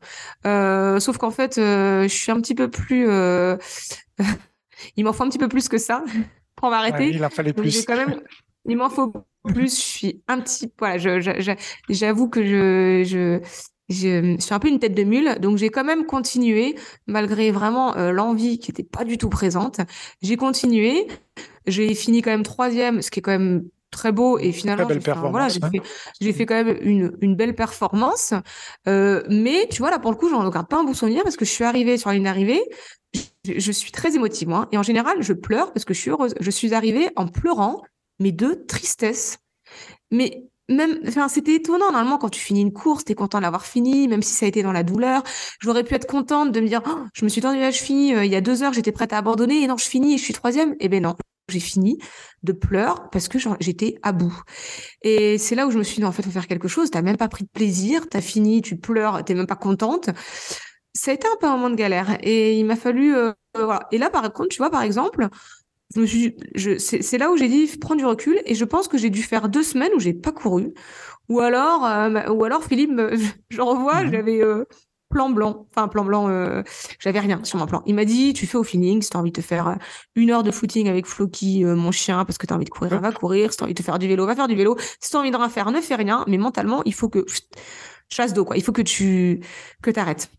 Euh, sauf qu'en fait, je suis un petit peu plus il m'en faut un petit peu plus que ça pour m'arrêter. il en fallait plus. Quand même, il m'en faut plus. Je suis un petit, voilà, j'avoue que je, je, je, suis un peu une tête de mule, donc j'ai quand même continué malgré vraiment euh, l'envie qui n'était pas du tout présente. J'ai continué. J'ai fini quand même troisième, ce qui est quand même très beau et finalement j'ai fait, voilà, j'ai fait, j'ai fait quand même une, une belle performance euh, mais tu vois là pour le coup j'en garde pas un bon souvenir parce que je suis arrivée sur la ligne d'arrivée je, suis très émotive, moi. Et en général, je pleure parce que je suis heureuse. Je suis arrivée en pleurant, mais de tristesse. Mais même, enfin, c'était étonnant. Normalement, quand tu finis une course, t'es content d'avoir fini, même si ça a été dans la douleur. J'aurais pu être contente de me dire, oh, je me suis tendue la cheville, euh, il y a deux heures, j'étais prête à abandonner, et non, je finis et je suis troisième. Eh ben non, j'ai fini de pleurer parce que j'étais à bout. Et c'est là où je me suis dit, en fait, faut faire quelque chose. T'as même pas pris de plaisir, t'as fini, tu pleures, t'es même pas contente. Ça a été un peu un moment de galère. Et il m'a fallu, euh, voilà. Et là, par contre, tu vois, par exemple, je me suis, je, c'est là où j'ai dit prendre du recul et je pense que j'ai dû faire deux semaines où j'ai pas couru. Ou alors, euh, ou alors Philippe, je revois, mhm. j'avais euh, plan blanc, enfin plan blanc, euh, j'avais rien sur mon plan. Il m'a dit, tu fais au feeling, si t'as envie de te faire une heure de footing avec Floki, mon chien, parce que t'as envie de courir, va courir. Si t'as envie de faire du vélo, va faire du vélo. Si t'as envie de rien faire, ne fais rien. Mais mentalement, il faut que chasse d'eau, quoi. Il faut que tu que t'arrêtes.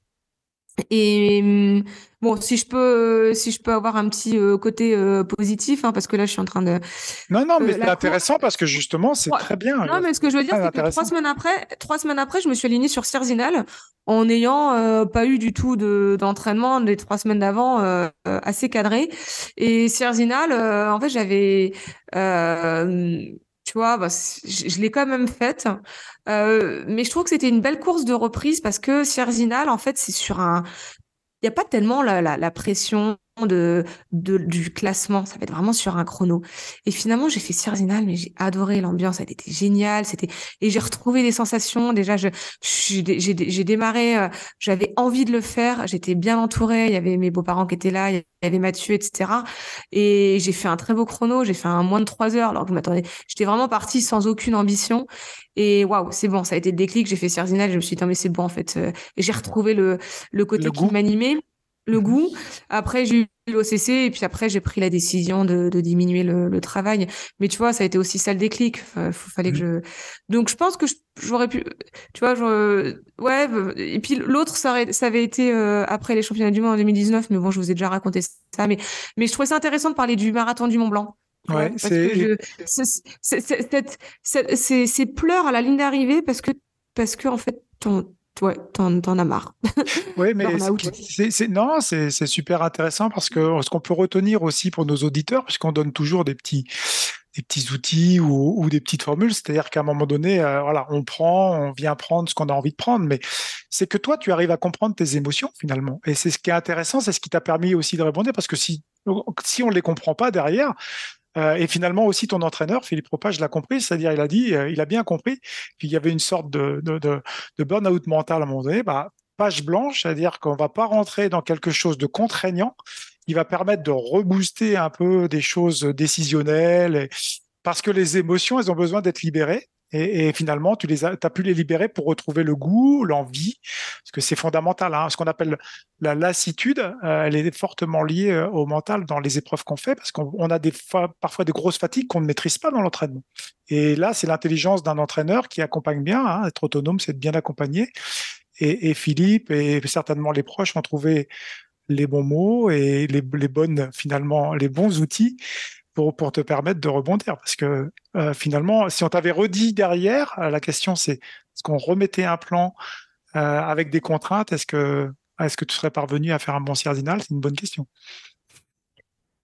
Et hum, bon, si je peux, si je peux avoir un petit euh, côté euh, positif, hein, parce que là, je suis en train de. Non, non, mais euh, c'est intéressant parce que justement, c'est très bien. Non, mais ce que je veux dire, c'est que trois semaines après, trois semaines après, je me suis alignée sur Cerzinal en n'ayant pas eu du tout de d'entraînement les trois semaines d'avant assez cadré. Et Cerzinal, en fait, j'avais tu vois, bah, je, l'ai quand même faite. Euh, mais je trouve que c'était une belle course de reprise parce que Cerzinal, en fait, c'est sur un. Il n'y a pas tellement la, la pression de, de, du classement. Ça va être vraiment sur un chrono. Et finalement, j'ai fait Cerzinal, mais j'ai adoré l'ambiance. Elle était géniale. C'était et j'ai retrouvé des sensations. Déjà, je j'ai démarré. Euh, j'avais envie de le faire. J'étais bien entourée. Il y avait mes beaux-parents qui étaient là. Il y avait Mathieu, etc. Et j'ai fait un très beau chrono. J'ai fait un moins de trois heures. Alors que je m'attendais. J'étais vraiment partie sans aucune ambition. Et waouh, c'est bon. Ça a été le déclic. J'ai fait Cerzinal. Je me suis dit, mais c'est bon en fait. Euh, et j'ai retrouvé le le côté qui m'animait le goût. Après, j'ai eu l'OCC et puis après, j'ai pris la décision de, de diminuer le, le, travail. Mais tu vois, ça a été aussi ça le déclic. Il fallait que mmh. je. Donc, je pense que j'aurais pu. Tu vois, je... ouais. Et puis l'autre, ça, ça avait été euh, après les championnats du monde en 2019. Mais bon, je vous ai déjà raconté ça. Mais, mais je trouvais ça intéressant de parler du marathon du Mont Blanc. Ouais, c'est. Ces pleurs à la ligne d'arrivée parce que, parce que, en fait, ton, ouais, t'en, as marre. Oui, mais c'est, non, c'est, super intéressant parce que ce qu'on peut retenir aussi pour nos auditeurs, puisqu'on donne toujours des petits, des petits outils ou, des petites formules, c'est-à-dire qu'à un moment donné, euh, voilà, on prend, on vient prendre ce qu'on a envie de prendre, mais c'est que toi, tu arrives à comprendre tes émotions finalement. Et c'est ce qui est intéressant, c'est ce qui t'a permis aussi de répondre, parce que si, si on ne les comprend pas derrière, et finalement aussi ton entraîneur, Philippe Propage, l'a compris, c'est-à-dire il a dit, euh, il a bien compris qu'il y avait une sorte de, burn-out mental à un moment donné. Bah, page blanche, c'est-à-dire qu'on va pas rentrer dans quelque chose de contraignant. Il va permettre de rebooster un peu des choses décisionnelles, parce que les émotions, elles ont besoin d'être libérées. Et, finalement, tu as, pu les libérer pour retrouver le goût, l'envie, parce que c'est fondamental. Hein. Ce qu'on appelle la lassitude, euh, elle est fortement liée euh, au mental dans les épreuves qu'on fait, parce qu'on a des parfois des grosses fatigues qu'on ne maîtrise pas dans l'entraînement. Et là, c'est l'intelligence d'un entraîneur qui accompagne bien. Hein. Être autonome, c'est de bien accompagner. Et, Philippe et certainement les proches ont trouvé les bons mots et les bonnes finalement les bons outils pour, pour te permettre de rebondir. Parce que euh, finalement, si on t'avait redit derrière, euh, la question c'est est-ce qu'on remettait un plan euh, avec des contraintes? Est-ce que, est-ce que tu serais parvenu à faire un bon cardinal C'est une bonne question.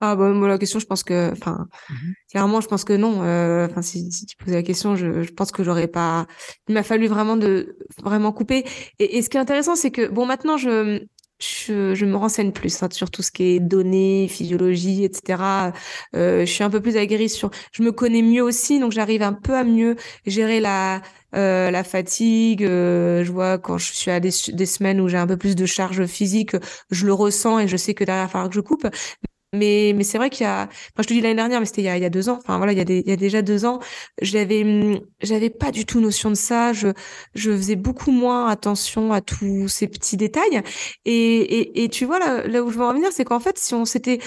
Ah bah moi la question je pense que enfin mm-hmm. clairement je pense que non enfin si, si, tu posais la question je, je pense que j'aurais pas il m'a fallu vraiment de vraiment couper et, et ce qui est intéressant c'est que bon maintenant je je, je, me renseigne plus hein, sur tout ce qui est données, physiologie, etc. Euh, je suis un peu plus aguerrie sur. Je me connais mieux aussi, donc j'arrive un peu à mieux gérer la euh, la fatigue. Euh, je vois quand je suis à des, des semaines où j'ai un peu plus de charge physique, je le ressens et je sais que derrière il va falloir que je coupe. Mais, mais c'est vrai qu'il y a, enfin, je te dis l'année dernière, mais c'était il y a, il y a deux ans. Enfin, voilà, il y a, déjà deux ans, j'avais, hum, j'avais pas du tout notion de ça. Je, je faisais beaucoup moins attention à tous ces petits détails. Et, et, et tu vois, là, là où je veux en revenir, c'est qu'en fait, si on s'était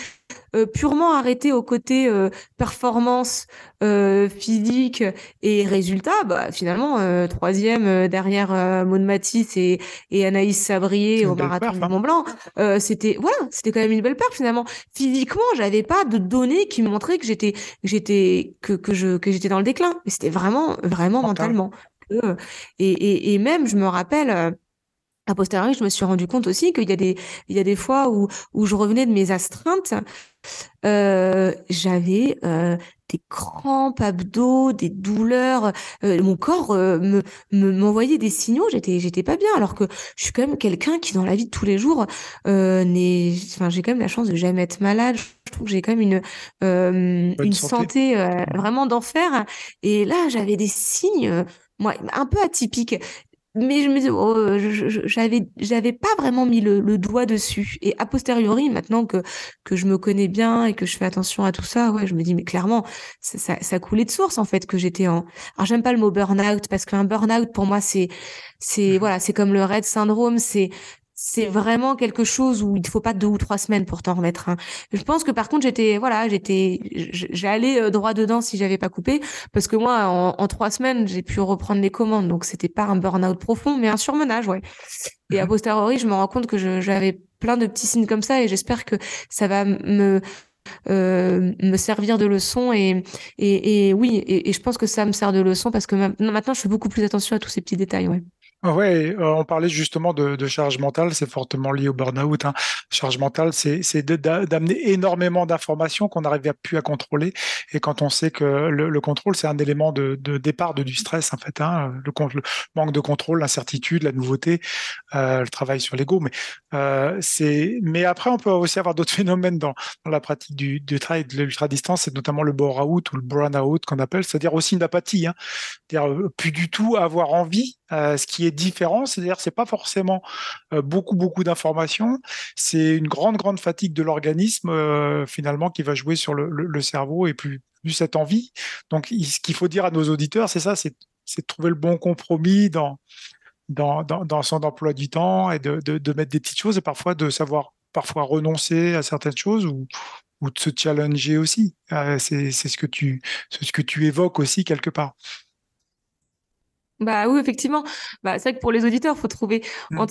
euh, purement arrêté au côté euh, performance euh, physique et résultat, bah, finalement, troisième derrière Maud Matisse et, et Anaïs Sabrier au marathon du hein. Mont Blanc, c'était voilà, c'était quand même une belle perte finalement. Physiquement, j'avais pas de données qui me montraient que j'étais j'étais que, que je que j'étais dans le déclin, mais c'était vraiment vraiment mentalement. Et, et, et, même, je me rappelle a posteriori, je me suis rendu compte aussi qu'il y a des, il y a des fois où, où je revenais de mes astreintes, euh, j'avais euh, des crampes abdos, des douleurs, euh, mon corps euh, me m'envoyait des signaux, j'étais j'étais pas bien alors que je suis quand même quelqu'un qui dans la vie de tous les jours euh, n'est enfin j'ai quand même la chance de jamais être malade. Je trouve que j'ai quand même une une santé, santé vraiment d'enfer. Et là j'avais des signes moi un peu atypiques mais je me oh, j'avais j'avais pas vraiment mis le, le, doigt dessus et a posteriori maintenant que que je me connais bien et que je fais attention à tout ça ouais je me dis mais clairement ça, ça, ça coulait de source en fait que j'étais en alors j'aime pas le mot burn-out parce qu'un burn-out pour moi c'est c'est mmh. voilà c'est comme le red syndrome c'est c'est vraiment quelque chose où il ne faut pas deux ou trois semaines pour t'en remettre. Hein. Je pense que par contre j'étais voilà j'étais j'allais euh, droit dedans si j'avais pas coupé parce que moi en, trois semaines j'ai pu reprendre les commandes donc c'était pas un burn-out profond mais un surmenage ouais. Et a mmh posteriori je me rends compte que j'avais plein de petits signes comme ça et j'espère que ça va me euh, me servir de leçon et, et, et oui et, et, je pense que ça me sert de leçon parce que maintenant je fais beaucoup plus attention à tous ces petits détails ouais. Ah ouais, euh, on parlait justement de, charge mentale, c'est fortement lié au burn-out. Hein. Charge mentale, c'est d'amener énormément d'informations qu'on n'arrive plus à contrôler. Et quand on sait que le, contrôle, c'est un élément de, départ de, du stress, en fait, hein. le, manque de contrôle, l'incertitude, la nouveauté, euh, le travail sur l'ego. Mais, euh, mais après, on peut aussi avoir d'autres phénomènes dans, la pratique du, du travail de l'ultra-distance, c'est notamment le bore-out ou le burn-out qu'on appelle, c'est-à-dire aussi une apathie, hein. c'est-à-dire plus du tout avoir envie euh, ce qui est différent, c'est-à-dire c'est pas forcément euh, beaucoup beaucoup d'informations, c'est une grande grande fatigue de l'organisme euh, finalement qui va jouer sur le, cerveau et plus cette envie. Donc ce qu'il faut dire à nos auditeurs, c'est ça, c'est de trouver le bon compromis dans dans, dans, dans son emploi du temps et de, de, mettre des petites choses et parfois de savoir parfois renoncer à certaines choses ou, ou de se challenger aussi. c'est ce ce que tu évoques aussi quelque part. Bah oui, effectivement. Bah, c'est vrai que pour les auditeurs, faut trouver. Mmh.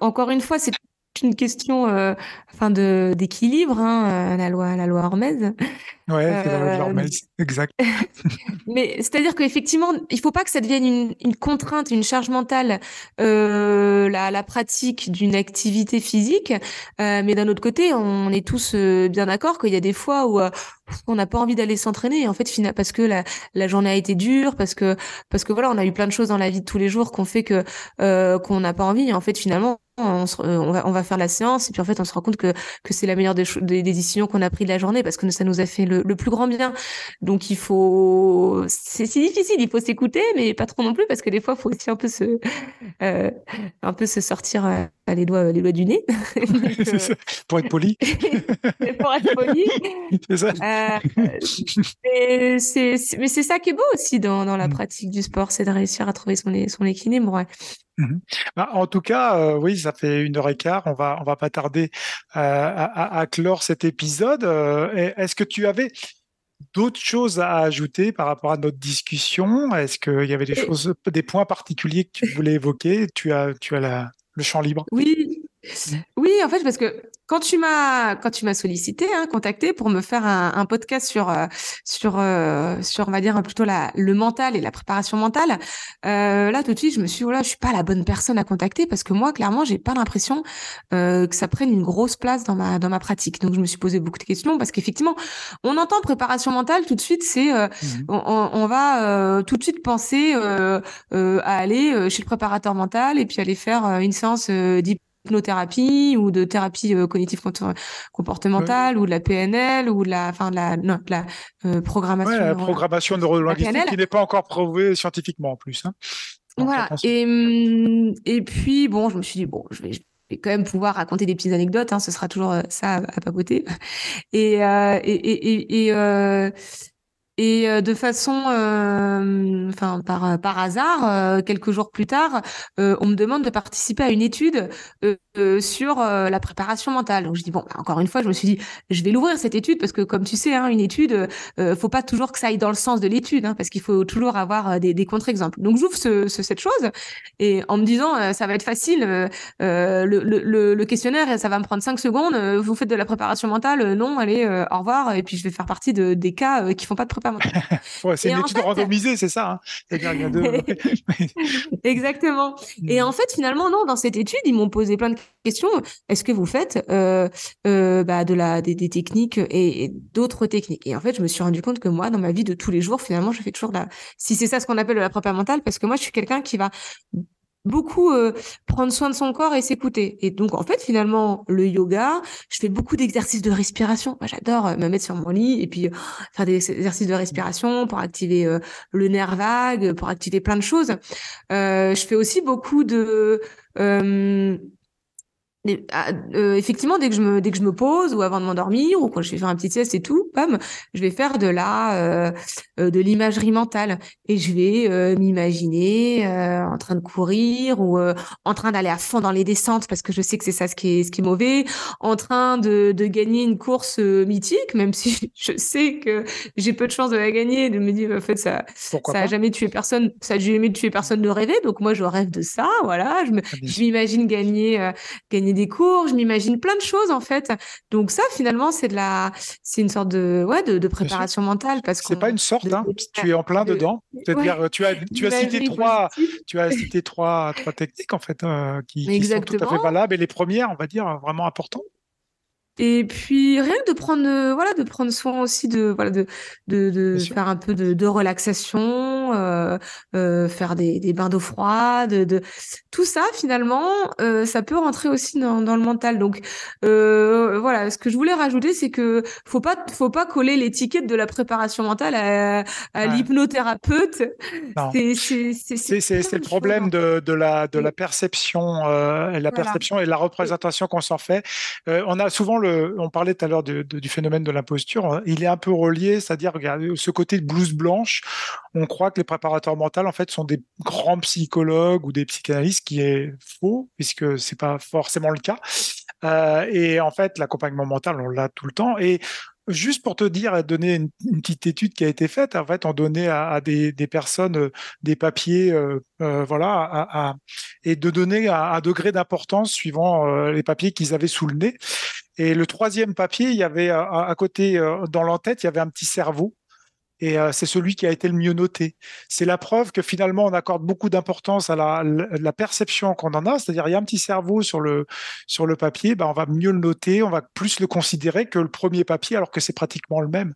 encore une fois, c'est une question euh, enfin de d'équilibre, hein, euh, la loi la loi Hormez. Ouais, c'est la loi Hormez, euh, exact. mais c'est-à-dire qu'effectivement, il faut pas que ça devienne une, une contrainte, une charge mentale, la, la pratique d'une activité physique. mais d'un autre côté, on est tous bien d'accord qu'il y a des fois où on n'a pas envie d'aller s'entraîner en fait parce que la, la journée a été dure parce que parce que voilà on a eu plein de choses dans la vie de tous les jours qu'on fait que euh, qu'on n'a pas envie et en fait finalement on, on, va, on va faire la séance et puis en fait on se rend compte que, que c'est la meilleure des, des, décisions qu'on a pris de la journée parce que ça nous a fait le, le plus grand bien donc il faut c'est si difficile il faut s'écouter mais pas trop non plus parce que des fois il faut aussi un peu se euh, un peu se sortir euh, les doigts les doigts du nez pour être poli pour être poli c'est ça euh, c'est, mais c'est ça qui est beau aussi dans, dans la mmh. pratique du sport, c'est de réussir à trouver son, son équilibre. Ouais. Mmh bah, en tout cas, euh, oui, ça fait une heure et quart. On va, on va pas tarder euh, à, à, clore cet épisode. Est-ce que tu avais d'autres choses à ajouter par rapport à notre discussion? Est-ce qu'il y avait des choses, des points particuliers que tu voulais évoquer? Tu as, tu as la, le champ libre. Oui, oui, en fait, parce que quand tu m'as quand tu m'as sollicité, hein, contacté pour me faire un, un podcast sur euh, sur euh, sur on va dire plutôt la le mental et la préparation mentale, euh, là tout de suite je me suis dit, oh je suis pas la bonne personne à contacter parce que moi clairement j'ai pas l'impression euh, que ça prenne une grosse place dans ma dans ma pratique. Donc je me suis posé beaucoup de questions parce qu'effectivement on entend préparation mentale tout de suite c'est euh, mmh on, on, va tout de suite penser à aller chez le préparateur mental et puis aller faire une séance d'hypnose hypnothérapie ou de thérapie euh, cognitive comportementale ou de la PNL ou de la enfin de la non, de la euh, programmation ouais, la programmation neurolinguistique qui n'est pas encore prouvée scientifiquement en plus hein. voilà. et hum, et puis bon je me suis dit bon je vais, je vais quand même pouvoir raconter des petites anecdotes hein, ce sera toujours euh, ça à, à papoter. Et euh, et et, et euh, et euh, de façon, euh, enfin par par hasard, euh, quelques jours plus tard, on me demande de participer à une étude sur la préparation mentale. Donc je dis bon, bah, encore une fois, je me suis dit, je vais l'ouvrir cette étude parce que comme tu sais, hein, une étude, faut pas toujours que ça aille dans le sens de l'étude, hein, parce qu'il faut toujours avoir des, contre-exemples. Donc j'ouvre ce, ce, cette chose et en me disant, ça va être facile, le, questionnaire, ça va me prendre cinq secondes. vous faites de la préparation mentale, non, allez, au revoir. Et puis je vais faire partie de, des cas qui font pas de préparation c'est une étude randomisée, c'est ça. Hein Exactement. Et mm. en fait, finalement, non, dans cette étude, ils m'ont posé plein de questions. Est-ce que vous faites euh, euh, bah, de la, des, techniques et, d'autres techniques? Et en fait, je me suis rendu compte que moi, dans ma vie de tous les jours, finalement, je fais toujours la... Si c'est ça ce qu'on appelle la prépa mentale, parce que moi, je suis quelqu'un qui va beaucoup euh, prendre soin de son corps et s'écouter. Et donc, en fait, finalement, le yoga, je fais beaucoup d'exercices de respiration. Moi, j'adore euh, me mettre sur mon lit et puis euh, faire des exercices de respiration pour activer le nerf vague, pour activer plein de choses. je fais aussi beaucoup de ah, euh, effectivement, dès que je me dès que je me pose ou avant de m'endormir ou quand je vais faire un petit sieste et tout, bam, je vais faire de la euh, euh de l'imagerie mentale et je vais euh, m'imaginer en train de courir ou en train d'aller à fond dans les descentes parce que je sais que c'est ça ce qui est ce qui est mauvais, en train de de gagner une course mythique, même si je sais que j'ai peu de chances de la gagner, de me dire en fait ça ça a jamais tué personne, ça a jamais tué personne de rêver, donc moi je rêve de ça, voilà, je je m'imagine gagner gagner des cours, je m'imagine plein de choses en fait. Donc ça finalement c'est de la c'est une sorte de ouais de, préparation mentale parce que c'est pas une sorte hein. tu es en plein dedans. C'est-à-dire tu as tu as cité trois tu as cité trois trois techniques en fait euh, qui, qui sont tout à fait valables et les premières on va dire vraiment importantes. Et puis rien que de prendre euh, voilà de prendre soin aussi de voilà de de, de faire un peu de, de relaxation, euh, euh, faire des, des bains d'eau froide, de, tout ça finalement ça peut rentrer aussi dans, dans le mental. Donc voilà ce que je voulais rajouter c'est que faut pas faut pas coller l'étiquette de la préparation mentale à, à l'hypnothérapeute. C'est c'est le problème de, de la de la perception la perception et la représentation qu'on s'en fait. on a souvent on parlait tout à l'heure du phénomène de l'imposture, hein. il est un peu relié, c'est-à-dire, ce côté de blouse blanche, on croit que les préparateurs mentaux, en fait, sont des grands psychologues ou des psychanalystes, qui est faux, puisque c'est pas forcément le cas. Euh, et en fait, l'accompagnement mental, on l'a tout le temps. Et Juste pour te dire, donner une, petite étude qui a été faite, en fait, on donnait à, des, personnes euh, des papiers, euh, euh, voilà, et de donner un, degré d'importance suivant les papiers qu'ils avaient sous le nez. Et le troisième papier, il y avait à côté, dans l'entête, il y avait un petit cerveau et euh, c'est celui qui a été le mieux noté. C'est la preuve que finalement on accorde beaucoup d'importance à la, perception qu'on en a, c'est-à-dire il y a un petit cerveau sur le sur le papier, ben on va mieux le noter, on va plus le considérer que le premier papier alors que c'est pratiquement le même.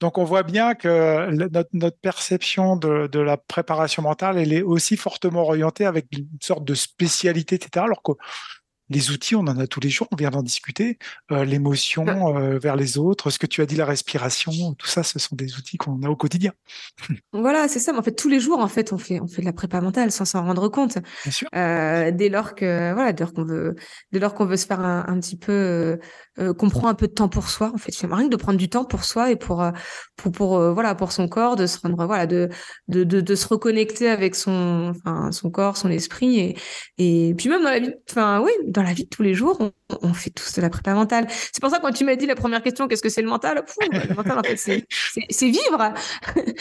Donc on voit bien que notre, notre perception de, de, la préparation mentale, elle est aussi fortement orientée avec une sorte de spécialité, etc. Alors que les outils, on en a tous les jours, on vient d'en discuter. Euh, l'émotion bah euh, vers les autres, ce que tu as dit, la respiration, tout ça, ce sont des outils qu'on a au quotidien. Voilà, c'est ça. Mais en fait, tous les jours, en fait, on fait, on fait de la prépa mentale sans s'en rendre compte. Bien sûr. Euh, dès lors que, voilà, dès lors qu'on veut, dès lors qu'on veut se faire un, un petit peu, euh, qu'on prend un peu de temps pour soi. En fait, c'est rien que de prendre du temps pour soi et pour, pour, pour, voilà, pour son corps, de se de, de, de, se reconnecter avec son, enfin, son corps, son esprit et, et puis même dans la vie, enfin, oui dans la vie de tous les jours, fait tous de la prépa mentale. C'est pour ça quand tu m'as dit la première question, qu'est-ce que c'est le mental? Le mental, en fait, c'est vivre.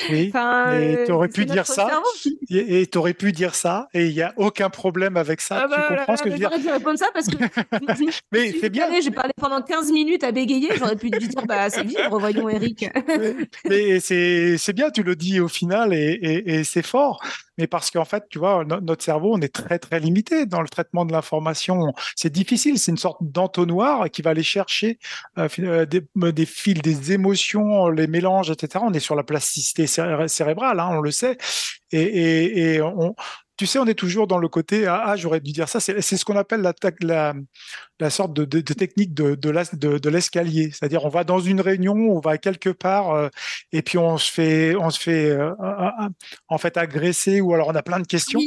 Oui. enfin, et tu aurais pu dire ça. Et tu aurais pu dire ça. Et il n'y a aucun problème avec ça. Ah tu bah, comprends ce que je veux dire? J'aurais répondre ça parce que. mais c'est bien. J'ai parlé pendant 15 minutes à bégayer. J'aurais pu dire bah, c'est vivre, voyons, Eric. mais c'est bien, tu le dis au final et, et c'est fort mais parce qu'en fait, tu vois, notre cerveau, on est très, très limité dans le traitement de l'information. C'est difficile, c'est une sorte d'entonnoir qui va aller chercher euh, euh, des, fils, des émotions, les mélanges, etc. On est sur la plasticité cérébrale, hein, on le sait. Et on, tu sais, on est toujours dans le côté ah, ah j'aurais dû dire ça. C'est ce qu'on appelle la, la, la sorte de, de, de technique de, l'escalier. C'est-à-dire, on va dans une réunion, on va quelque part, euh, et puis on se fait, on se fait euh, en fait agresser, ou alors on a plein de questions.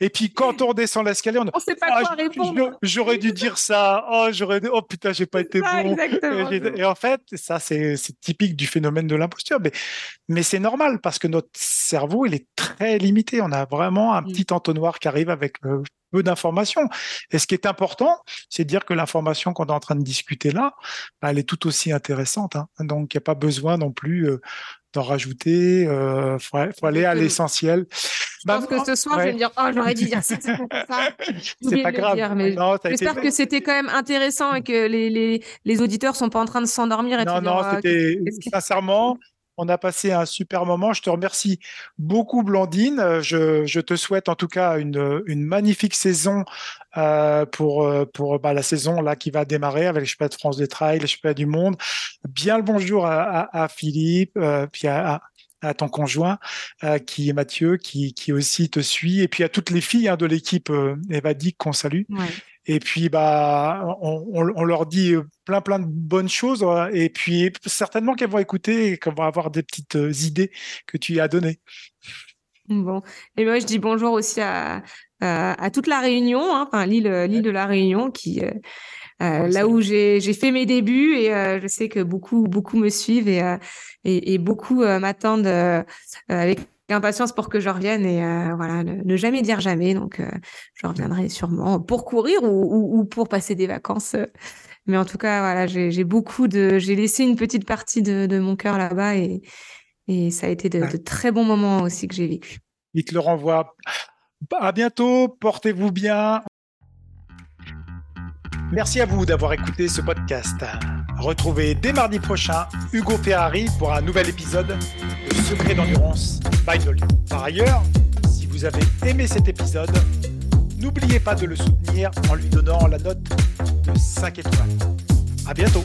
Et puis quand on descend l'escalier, on, on sait pas quoi répondre. J'aurais dû dire ça. Oh, j'aurais, oh putain, j'ai pas été bon. Et, et, en fait, ça c'est typique du phénomène de l'imposture, mais mais c'est normal parce que notre cerveau il est très limité. On a vraiment un mm. petit entonnoir qui arrive avec euh, peu d'informations. Et ce qui est important, c'est de dire que l'information qu'on est en train de discuter là, bah, elle est tout aussi intéressante. Hein. Donc, il n'y a pas besoin non plus euh, d'en rajouter. Il euh, faut, aller à l'essentiel. Je pense que ce soir, je vais me dire, oh, j'aurais dû dire ça. c'est pas grave. J'espère que c'était quand même intéressant et que les, les, les auditeurs sont pas en train de s'endormir. non, non, c'était sincèrement, On a passé un super moment. Je te remercie beaucoup, Blandine. Euh, je, te souhaite en tout cas une, magnifique saison euh, pour, euh, pour bah, la saison là qui va démarrer avec les de France des trails, les du monde. Bien le bonjour à, Philippe, puis à, ton conjoint, qui est Mathieu, qui, qui aussi te suit, et puis à toutes les filles hein, de l'équipe Evadic qu'on salue. Et puis, bah, on, leur dit plein, plein de bonnes choses. Et puis, certainement qu'elles vont écouter et qu'elles vont avoir des petites euh, idées que tu as données. Bon. Et moi, je dis bonjour aussi à, à, toute la Réunion, hein, enfin, l'île, l'île de la Réunion, qui, euh, euh, là où j'ai, j'ai fait mes débuts. Et je sais que beaucoup, beaucoup me suivent et, et, et beaucoup m'attendent avec impatience pour que je revienne et euh, voilà, ne, jamais dire jamais. Donc, euh, je reviendrai sûrement pour courir ou, pour passer des vacances. Mais en tout cas, voilà, j'ai beaucoup de, j'ai laissé une petite partie de, mon cœur là-bas et, et ça a été de, de très bons moments aussi que j'ai vécu. Il te le renvoie. À bientôt, portez-vous bien. Merci à vous d'avoir écouté ce podcast. Retrouvez dès mardi prochain Hugo Ferrari pour un nouvel épisode de Secret d'endurance by Par ailleurs, si vous avez aimé cet épisode, n'oubliez pas de le soutenir en lui donnant la note de 5 étoiles. À bientôt